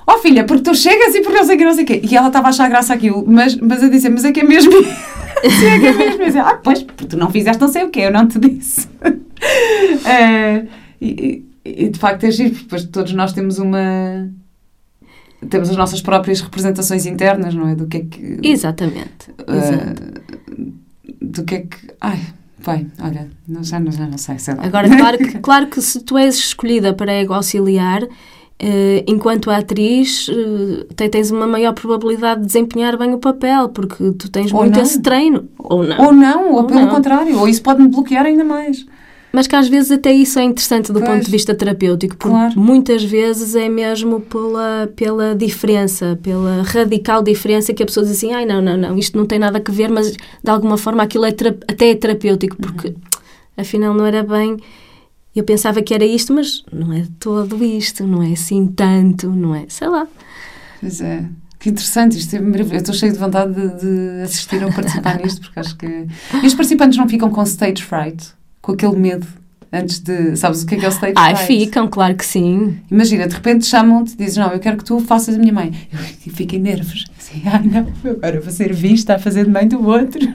Oh filha, porque tu chegas e por não sei o que, não sei o quê. E ela estava a achar graça aquilo, mas, mas eu disse: Mas é que é mesmo. [LAUGHS] Sim, é mesmo. Disse, ah, pois, tu não fizeste não sei o quê, eu não te disse. uh, [LAUGHS] e, e, de facto é giro, porque depois todos nós temos uma temos as nossas próprias representações internas, não é? Do que é que. Exatamente. Uh, do que é que. Ai, vai, olha, já, já não sei, sei lá. Agora, claro que, [LAUGHS] claro que se tu és escolhida para ego auxiliar. Uh, enquanto atriz, uh, tens uma maior probabilidade de desempenhar bem o papel, porque tu tens ou muito não. esse treino. Ou não. Ou não, ou, ou pelo não. contrário, ou isso pode-me bloquear ainda mais. Mas que às vezes até isso é interessante do pois, ponto de vista terapêutico, porque claro. muitas vezes é mesmo pela, pela diferença, pela radical diferença que a pessoa diz assim, ai não, não, não, isto não tem nada a ver, mas de alguma forma aquilo é até é terapêutico, porque uhum. afinal não era bem... Eu pensava que era isto, mas não é todo isto, não é assim tanto, não é, sei lá. Pois é. Que interessante, isto é maravilhoso. Eu estou cheio de vontade de, de assistir ou participar nisto, porque acho que. E os participantes não ficam com stage fright? com aquele medo antes de. Sabes o que é que é o stage Ai, ficam, claro que sim. Imagina, de repente chamam-te e dizem: Não, eu quero que tu faças a minha mãe. Eu fico em nervos. Assim, Ai, não, agora vou ser vista a fazer de mãe do outro. [LAUGHS]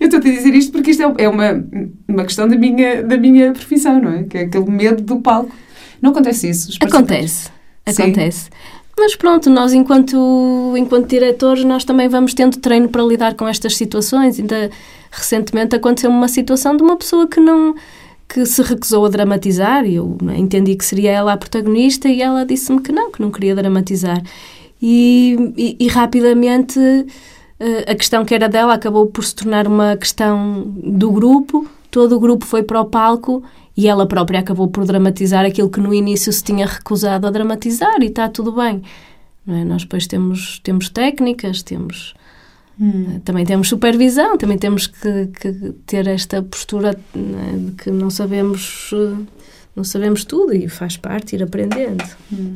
Eu estou-te a dizer isto porque isto é, é uma, uma questão da minha, da minha profissão, não é? Que é aquele medo do palco. Não acontece isso? Acontece. Acontece. Sim. Mas pronto, nós enquanto, enquanto diretores, nós também vamos tendo treino para lidar com estas situações. Ainda recentemente aconteceu uma situação de uma pessoa que não que se recusou a dramatizar eu entendi que seria ela a protagonista e ela disse-me que não, que não queria dramatizar. E, e, e rapidamente eh, a questão que era dela acabou por se tornar uma questão do grupo, todo o grupo foi para o palco e ela própria acabou por dramatizar aquilo que no início se tinha recusado a dramatizar e está tudo bem. É? Nós depois temos, temos técnicas, temos Hum. Também temos supervisão, também temos que, que ter esta postura né, de que não sabemos, não sabemos tudo e faz parte ir aprendendo. Hum.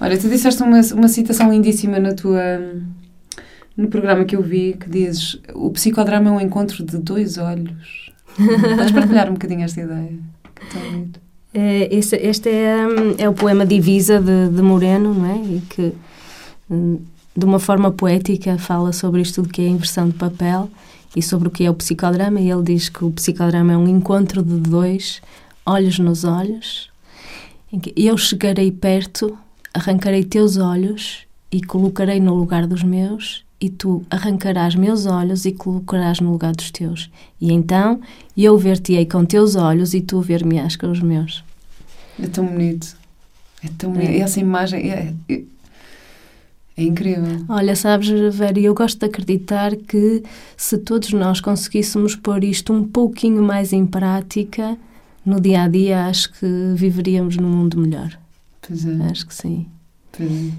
Olha, tu disseste uma, uma citação lindíssima na tua, no programa que eu vi que dizes o psicodrama é um encontro de dois olhos. [LAUGHS] Podes partilhar um bocadinho esta ideia? É, este, este é, é o poema Divisa de, de Moreno, não é? E que hum, de uma forma poética, fala sobre isto do que é a inversão de papel e sobre o que é o psicodrama. E ele diz que o psicodrama é um encontro de dois, olhos nos olhos, em que eu chegarei perto, arrancarei teus olhos e colocarei no lugar dos meus, e tu arrancarás meus olhos e colocarás no lugar dos teus. E então eu ver-te-ei com teus olhos e tu ver-me-ás com os meus. É tão bonito. É tão bonito. É. Essa imagem. É, é, é incrível. Olha, sabes, Vera, eu gosto de acreditar que se todos nós conseguíssemos pôr isto um pouquinho mais em prática, no dia a dia, acho que viveríamos num mundo melhor. Pois é. Acho que sim. Pois é.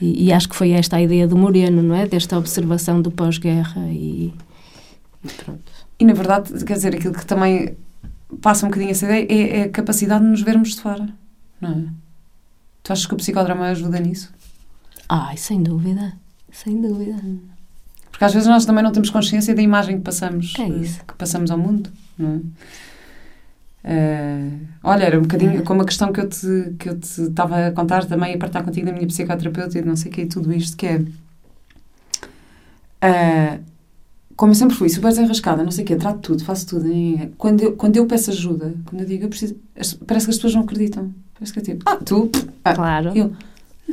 E, e, acho que foi esta a ideia do Moreno, não é? Desta observação do pós-guerra e, e pronto. E na verdade, quer dizer, aquilo que também passa um bocadinho essa ideia, é, é a capacidade de nos vermos de fora, não é? Tu achas que o psicodrama ajuda nisso? Ai, sem dúvida. Sem dúvida. Porque às vezes nós também não temos consciência da imagem que passamos, É isso. que passamos ao mundo, não é? Eh, olha, era um bocadinho como a questão que eu te que eu te estava a contar também a partilhar contigo da minha psicoterapeuta e de não sei o que e tudo isto que é eh, como eu sempre fui super desenrascada, não sei o quê, trato tudo, faço tudo. e quando, eu, quando eu peço ajuda, quando eu digo eu preciso, parece que as pessoas não acreditam. Parece que é tipo, ah, tu, ah, Claro. eu,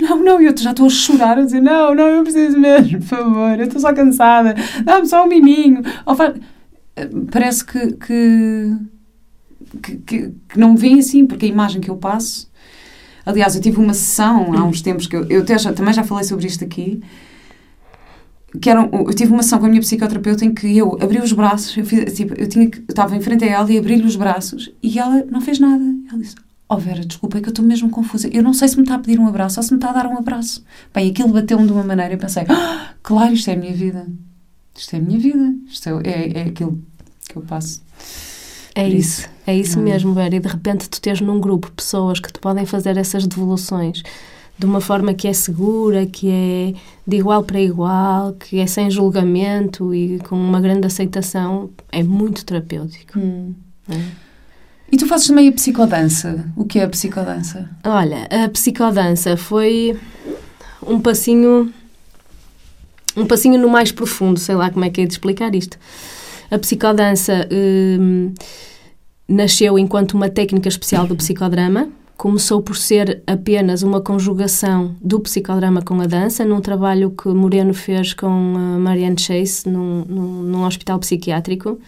não, não, eu já estou a chorar, a dizer, não, não, eu preciso mesmo, por favor, eu estou só cansada, dá-me só um miminho. Parece que, que, que, que- não me vem assim, porque a imagem que eu passo. Aliás, eu tive uma sessão há uns tempos que eu, eu já- também já falei sobre isto aqui. Que era, eu tive uma sessão com a minha psicoterapeuta em que eu abri os braços, eu, fiz, tipo, eu, tinha, eu estava em frente a ela e abri-lhe os braços e ela não fez nada. Ela disse: Oh Vera, desculpa, é que eu estou mesmo confusa. Eu não sei se me está a pedir um abraço ou se me está a dar um abraço. Bem, aquilo bateu-me de uma maneira e pensei: "Ah, Claro, isto é a minha vida. Isto é a minha vida. Isto é, é, é aquilo que eu passo. É Por isso, é isso Hum. mesmo, Vera. E de repente tu tens num grupo pessoas que te podem fazer essas devoluções de uma forma que é segura, que é de igual para igual, que é sem julgamento e com uma grande aceitação, é muito terapêutico. é? E tu fazes também a psicodança. O que é a psicodança? Olha, a psicodança foi um passinho um passinho no mais profundo, sei lá como é que é de explicar isto. A psicodança hum, nasceu enquanto uma técnica especial do psicodrama. Começou por ser apenas uma conjugação do psicodrama com a dança, num trabalho que Moreno fez com a Marianne Chase num, num, num hospital psiquiátrico.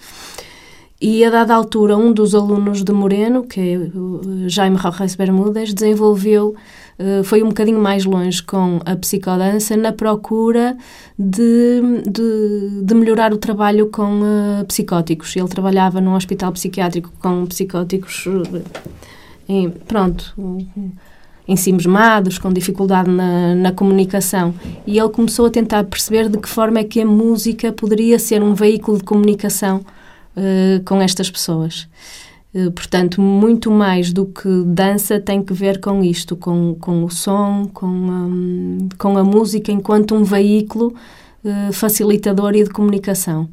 E a dada altura, um dos alunos de Moreno, que é o Jaime Rojas Bermúdez, desenvolveu, eh, foi um bocadinho mais longe com a psicodança na procura de, de, de melhorar o trabalho com eh, psicóticos. Ele trabalhava num hospital psiquiátrico com psicóticos, eh, em, pronto, ensimismados, com dificuldade na, na comunicação. E ele começou a tentar perceber de que forma é que a música poderia ser um veículo de comunicação eh, com estas pessoas. Eh, portanto, muito mais do que dança tem que ver com isto, com, com o som, com, hum, com a música enquanto um veículo eh, facilitador e de comunicação.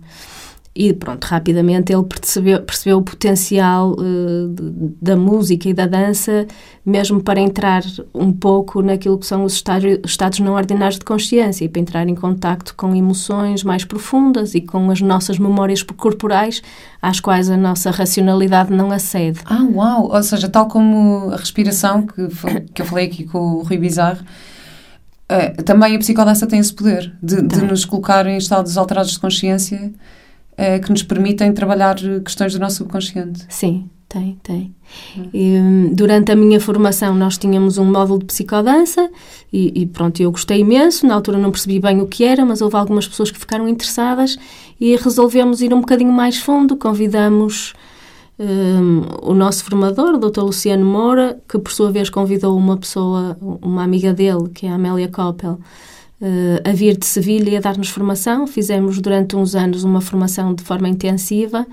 E pronto, rapidamente ele percebeu, percebeu o potencial de- da música e da dança, mesmo para entrar um pouco naquilo que são os estágio- estados não ordinários de consciência e para entrar em contacto com emoções mais profundas e com as nossas memórias corporais, às quais a nossa racionalidade não acede. Ah, uau! Ou seja, tal como a respiração, que, que eu falei aqui com o Rui Bizarro, eh, também a psicodança tem esse poder de, de nos colocar em estados alterados de consciência eh, que nos permitem trabalhar eh, questões do nosso subconsciente. Sim, tem, tem. E, hum, durante a minha formação nós tínhamos um módulo de psicodança e, e pronto, eu gostei imenso. Na altura não percebi bem o que era, mas houve algumas pessoas que ficaram interessadas e resolvemos ir um bocadinho mais fundo. Convidamos hum, o nosso formador, o Dr. Luciano Moura, que por sua vez convidou uma pessoa, uma amiga dele, que é a Amélia Coppel, a vir de Sevilha e a dar-nos formação. Fizemos durante uns anos uma formação de forma intensiva.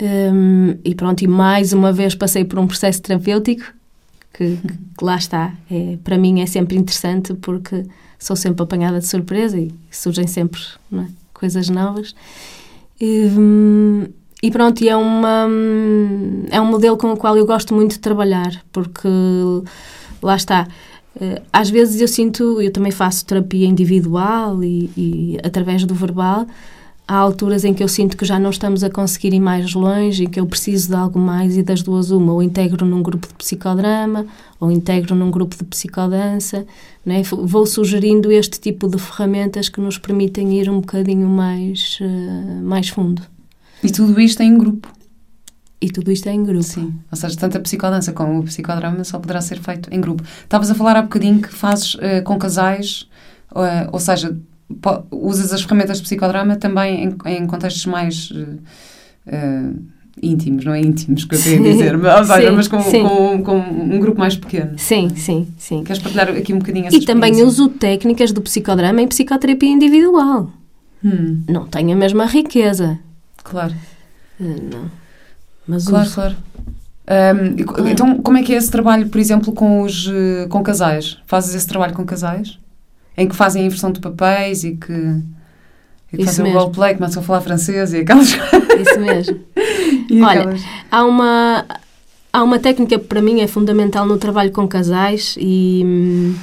Hum, e pronto, e mais uma vez passei por um processo terapêutico que, que lá está. É, para mim é sempre interessante porque sou sempre apanhada de surpresa e surgem sempre é, coisas novas. E, hum, e pronto, e é, uma, é um modelo com o qual eu gosto muito de trabalhar porque lá está. Eh, Às vezes eu sinto, eu também faço terapia individual e, e através do verbal, há alturas em que eu sinto que já não estamos a conseguir ir mais longe e que eu preciso de algo mais e das duas uma, ou integro num grupo de psicodrama ou integro num grupo de psicodança, né? vou sugerindo este tipo de ferramentas que nos permitem ir um bocadinho mais, eh, mais fundo. E tudo isto em grupo. E tudo isto é em grupo. Sim. Ou seja, tanto a psicodança como o psicodrama só poderá ser feito em grupo. Estavas a falar há bocadinho que fazes eh, com casais, eh, ou seja, usas as ferramentas de psicodrama também em, em contextos mais eh, íntimos, não é íntimos que eu queria Sim. dizer, mas, ou seja, Sim, mas com, com, com um grupo mais pequeno. Sim, sim, sim. Queres partilhar aqui um bocadinho essa E também uso técnicas do psicodrama em psicoterapia individual. Hum, Não tem a mesma riqueza. claro. Não. Mas Claro, uso. claro. Um, co- Então, como é que é esse trabalho, por exemplo, com os eh, com casais? Fazes esse trabalho com casais? Em que fazem a inversão de papéis e que, e que Isso fazem o mesmo. roleplay, começam a falar francês e aquelas [LAUGHS] Isso mesmo. [LAUGHS] e Olha, aquelas- Há uma, há uma técnica que para mim é fundamental no trabalho com casais e,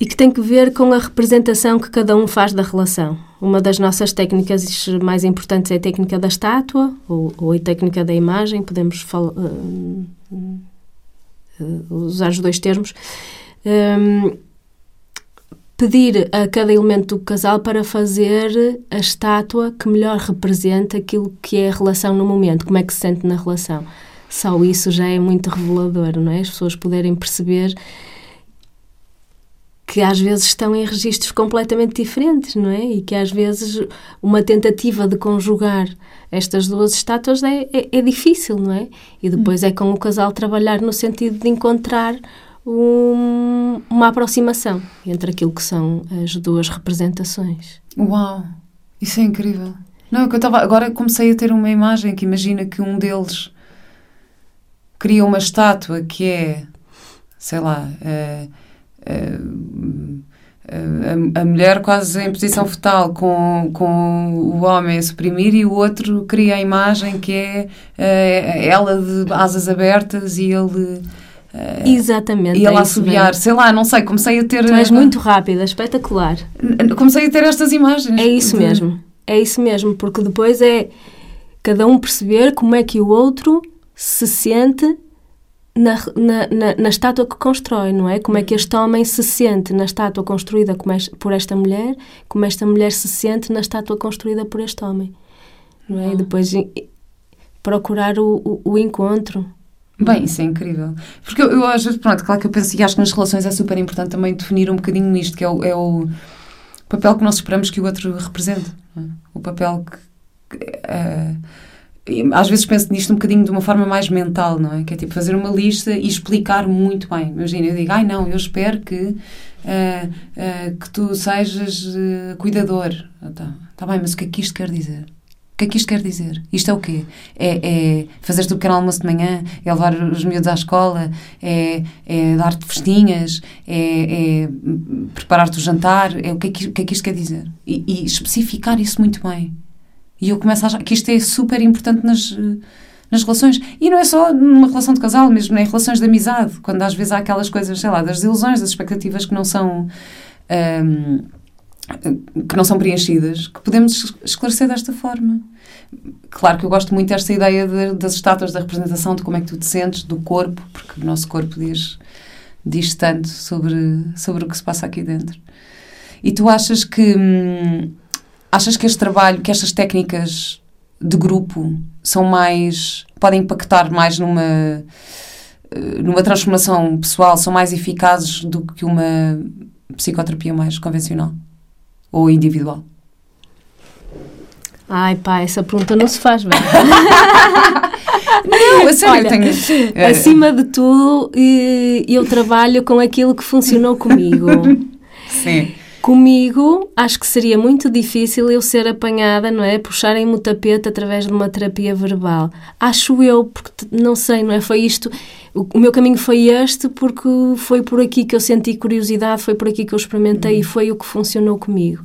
e que tem que ver com a representação que cada um faz da relação. Uma das nossas técnicas mais importantes é a técnica da estátua ou, ou a técnica da imagem, podemos hum, hum, usar os dois termos. Hum, pedir a cada elemento do casal para fazer a estátua que melhor representa aquilo que é a relação no momento, como é que se sente na relação. Só isso já é muito revelador, não é? As pessoas poderem perceber que às vezes estão em registros completamente diferentes, não é? E que às vezes uma tentativa de conjugar estas duas estátuas é, é, é difícil, não é? E depois é com o casal trabalhar no sentido de encontrar um- uma aproximação entre aquilo que são as duas representações. Uau! Isso é incrível. Não, é eu estava. Agora comecei a ter uma imagem que imagina que um deles cria uma estátua que é, sei lá, eh, a, a mulher quase em posição fetal com, com o homem a suprimir e o outro cria a imagem que é eh, ela de asas abertas e ele. eh, Exatamente. e é ela isso assobiar, sei lá, não sei, comecei a ter. Tu és muito rápida, espetacular. Comecei a ter estas imagens. É isso de- mesmo. É isso mesmo, porque depois é cada um perceber como é que o outro se sente na, na, na, estátua que constrói, não é? Como é que este homem se sente na estátua construída por esta mulher, como esta mulher se sente na estátua construída por este homem. Não é? E depois procurar o, o, o encontro. Bem, isso é incrível. Porque eu, eu às vezes, pronto, claro que eu penso e acho que nas relações é super importante também definir um bocadinho isto, que é o, é o papel que nós esperamos que o outro represente. é? O papel que. que, eh, às vezes penso nisto um bocadinho de uma forma mais mental, não é? Que é tipo fazer uma lista e explicar muito bem. Imagina, eu digo, ai não, eu espero que, eh, eh, que tu sejas eh, cuidador. Tá. tá bem, mas o que é que isto quer dizer? O que é que isto quer dizer? Isto é o quê? É, é fazer-te o pequeno almoço de manhã? É levar os miúdos à escola? É, é dar-te festinhas? É, é preparar-te o jantar? É, o, que é que, o que é que isto quer dizer? E, e especificar isso muito bem. E eu começo a achar que isto é super importante nas, eh, nas relações. E não é só numa relação de casal, mesmo em relações de amizade. Quando às vezes há aquelas coisas, sei lá, das ilusões, das expectativas que não são... ahm, que não são preenchidas, que podemos esclarecer desta forma. Claro que eu gosto muito desta ideia de- das estátuas, da representação, de como é que tu te sentes, do corpo, porque o nosso corpo diz, diz tanto sobre, sobre o que se passa aqui dentro. E tu achas que hum, achas que este trabalho, que estas técnicas de grupo são mais podem impactar mais numa eh, numa transformação pessoal, são mais eficazes do que uma psicoterapia mais convencional ou individual? Ai pá, essa pergunta não se faz bem. [LAUGHS] Não, a sério, Olha, tenho. [LAUGHS] Acima de tudo, eh, eu trabalho com aquilo que funcionou comigo. [LAUGHS] Sim. Comigo, acho que seria muito difícil eu ser apanhada, não é? Puxarem-me o tapete através de uma terapia verbal. Acho eu, porque não sei, não é? Foi isto. O, meu caminho foi este, porque foi por aqui que eu senti curiosidade, foi por aqui que eu experimentei e foi o que funcionou comigo.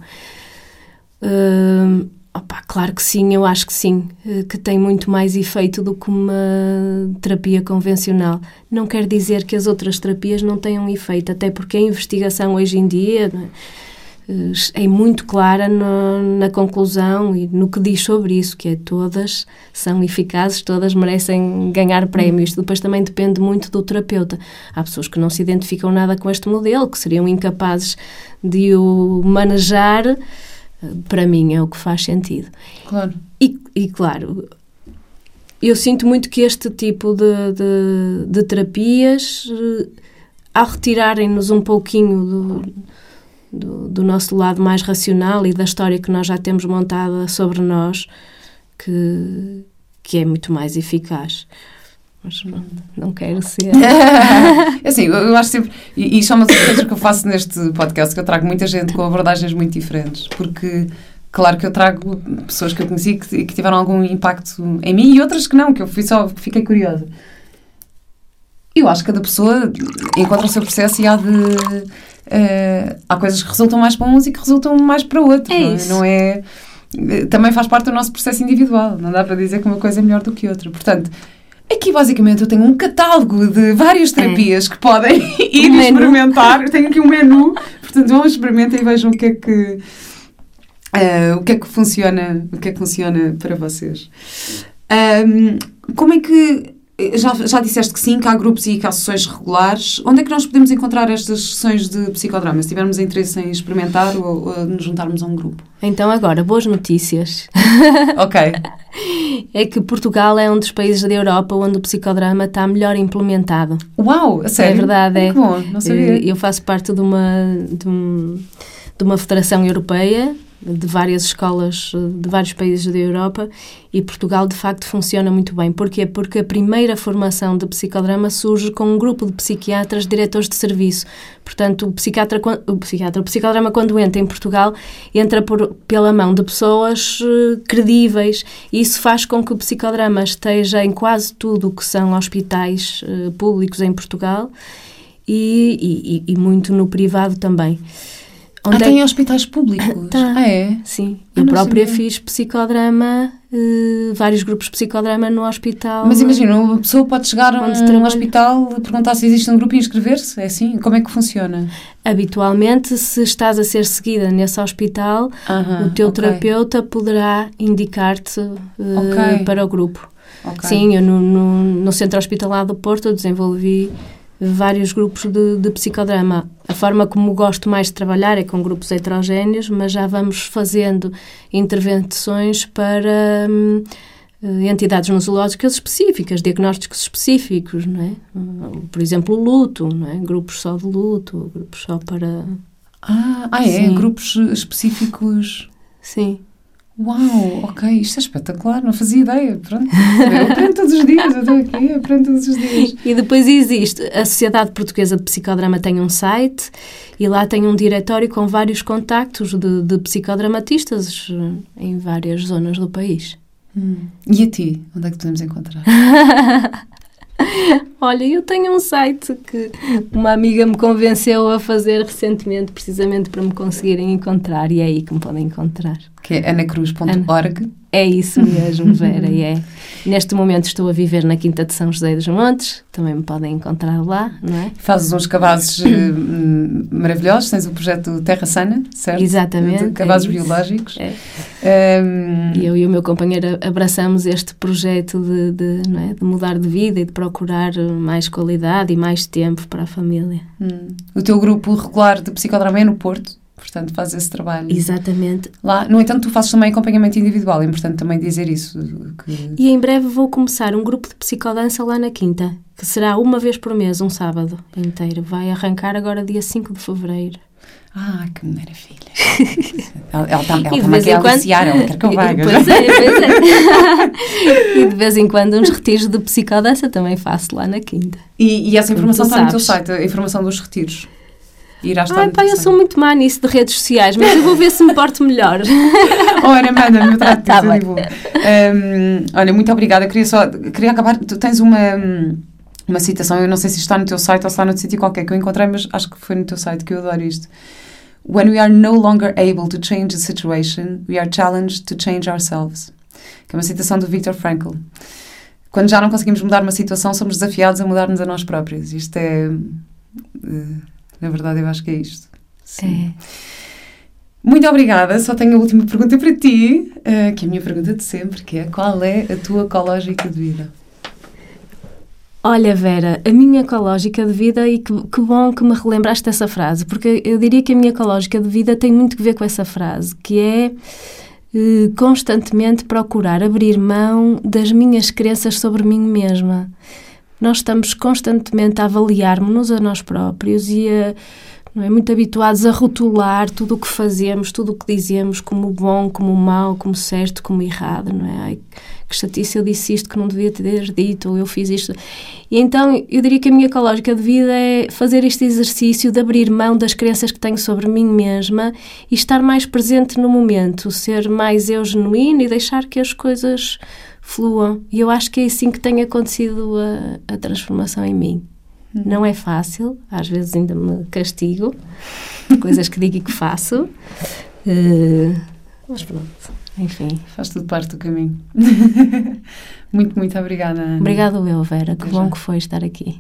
Hum, opá, claro que sim, eu acho que sim, eh, que tem muito mais efeito do que uma terapia convencional. Não quer dizer que as outras terapias não tenham efeito, até porque a investigação hoje em dia é, eh, é muito clara no- na conclusão e no que diz sobre isso, que é todas são eficazes, todas merecem ganhar prémios. Depois também depende muito do terapeuta. Há pessoas que não se identificam nada com este modelo, que seriam incapazes de o manejar. Para mim é o que faz sentido. Claro. E, e, claro, eu sinto muito que este tipo de, de, de terapias, eh, ao retirarem-nos um pouquinho do, do, do nosso lado mais racional e da história que nós já temos montada sobre nós, que, que é muito mais eficaz. Mas pronto, não quero ser. [LAUGHS] É assim, eu, acho sempre. E, e isto é uma das coisas que eu faço neste podcast, que eu trago muita gente com abordagens muito diferentes, porque Claro que eu trago pessoas que eu conheci que, que tiveram algum impacto em mim e outras que não, que eu fui só fiquei curiosa. Eu acho que cada pessoa encontra o seu processo e há de. Uh, há coisas que resultam mais para uns e que resultam mais para outros. É não é? isso. Não é? Também faz parte do nosso processo individual. Não dá para dizer que uma coisa é melhor do que outra. Portanto, aqui basicamente eu tenho um catálogo de várias terapias que podem [LAUGHS] ir Um experimentar. Eu tenho aqui um menu. Portanto, vão experimentar e vejam o que é que. Uh, o que é que funciona o que é que funciona para vocês Um, como é que já, já disseste que sim, que há grupos e que há sessões regulares. Onde é que nós podemos encontrar estas sessões de psicodrama? Se tivermos interesse em experimentar ou, ou nos juntarmos a um grupo. Então, agora, boas notícias. Ok. [LAUGHS] É que Portugal é um dos países da Europa onde o psicodrama está melhor implementado. Uau, a sério? É verdade, é. Que bom, não sabia. Eh, Eu faço parte de uma, de, um- de uma federação europeia, de várias escolas eh, de vários países da Europa, e Portugal de facto funciona muito bem. Porquê? Porque a primeira formação de psicodrama surge com um grupo de psiquiatras diretores de serviço. Portanto, o psiquiatra, o psiquiatra, o psicodrama quando entra em Portugal, entra por, pela mão de pessoas eh, credíveis, e isso faz com que o psicodrama esteja em quase tudo o que são hospitais eh, públicos em Portugal, e, e- e muito no privado também. Ah, Onde é tem hospitais públicos? [COUGHS] Tá. Ah, é? Sim, Ah, eu não própria sabia. fiz psicodrama, eh, vários grupos de psicodrama no hospital. Mas imagina, uma pessoa pode chegar a um hospital perguntar se existe um grupo e inscrever-se? É assim? Como é que funciona? Habitualmente, se estás a ser seguida nesse hospital, Aham, o teu ok, terapeuta poderá indicar-te eh, Ok. para o grupo. ok. Sim, eu no, no, no Centro Hospitalar do Porto eu desenvolvi vários grupos de, de psicodrama. A forma como gosto mais de trabalhar é com grupos heterogéneos, mas já vamos fazendo intervenções para hum, eh, entidades nosológicas específicas, diagnósticos específicos, não é? Por exemplo, o luto, não é? Grupos só de luto, grupos só para... Ah, ah, é? Sim. Grupos específicos. Sim. Uau, ok, isto é espetacular, não fazia ideia. Pronto, eu aprendo todos os dias, eu estou aqui, eu aprendo todos os dias. E depois existe, a Sociedade Portuguesa de Psicodrama tem um site e lá tem um diretório com vários contactos de, de psicodramatistas eh, em várias zonas do país. Hum. E a ti, onde é que podemos encontrar? [LAUGHS] Olha, eu tenho um site que uma amiga me convenceu a fazer recentemente, precisamente para me conseguirem encontrar, e é aí que me podem encontrar. Que é anacruz.org. É isso mesmo, Vera, e é. Neste momento estou a viver na Quinta de São José dos Montes, também me podem encontrar lá, não é? Fazes uns cabazes eh, maravilhosos, tens o projeto Terra Sana, certo? Exatamente, De cabazes é biológicos. É. Hum, E eu e o meu companheiro abraçamos este projeto de, de, é, de mudar de vida e de procurar mais qualidade e mais tempo para a família. hum. O teu grupo regular de psicodrama é no Porto, portanto fazes esse trabalho. Exatamente. Lá, no entanto, tu fazes também acompanhamento individual, é importante também dizer isso. Que... E em breve vou começar um grupo de psicodança lá na Quinta, que será uma vez por mês, um sábado inteiro. Vai arrancar agora dia 5 de fevereiro. Ah, que maravilha. [LAUGHS] ela ela está E de ela vez aqui em a quando- aliciar, ela quer que eu vá. Pois é, pois é. [LAUGHS] e de vez em quando uns retiros de psicodança também faço lá na Quinta. E, e essa informação está no teu site, a informação dos retiros. Irá estar Ai no pá, eu sou muito má nisso de redes sociais, mas eu vou ver se me porto melhor. [LAUGHS] Ora, manda-me, eu trato Tá disso. Hum, olha, muito obrigada. Queria só, queria acabar, tu tens uma, uma citação, eu não sei se está no teu site ou se está noutro sítio qualquer que eu encontrei, mas acho que foi no teu site que eu adoro isto. When we are no longer able to change a situation, we are challenged to change ourselves. Que é uma citação do Viktor Frankl. Quando já não conseguimos mudar uma situação, somos desafiados a mudar-nos a nós próprios. Isto é... eh, Na verdade, eu acho que é isto. Sim. É. Muito obrigada. Só tenho a última pergunta para ti, eh, que é a minha pergunta de sempre, que é qual é a tua ecológica de vida? Olha, Vera, a minha ecológica de vida, e que, que bom que me relembraste dessa frase, porque eu diria que a minha ecológica de vida tem muito que ver com essa frase, que é eh, constantemente procurar abrir mão das minhas crenças sobre mim mesma. Nós estamos constantemente a avaliar-nos a nós próprios e a, não é? Muito habituados a rotular tudo o que fazemos, tudo o que dizemos como bom, como mau, como certo, como errado, não é? Ai, que chatice, eu disse isto que não devia ter dito, ou eu fiz isto. E então eu diria que a minha ecológica de vida é fazer este exercício de abrir mão das crenças que tenho sobre mim mesma e estar mais presente no momento, ser mais eu genuína e deixar que as coisas fluam. E eu acho que é assim que tem acontecido a, a transformação em mim. Uhum. Não é fácil, às vezes ainda me castigo, coisas que digo e que faço. Uh, mas pronto, enfim. Faz tudo parte do caminho. [LAUGHS] muito, muito obrigada. Ana. Obrigada eu, Vera. Que bom que foi estar aqui.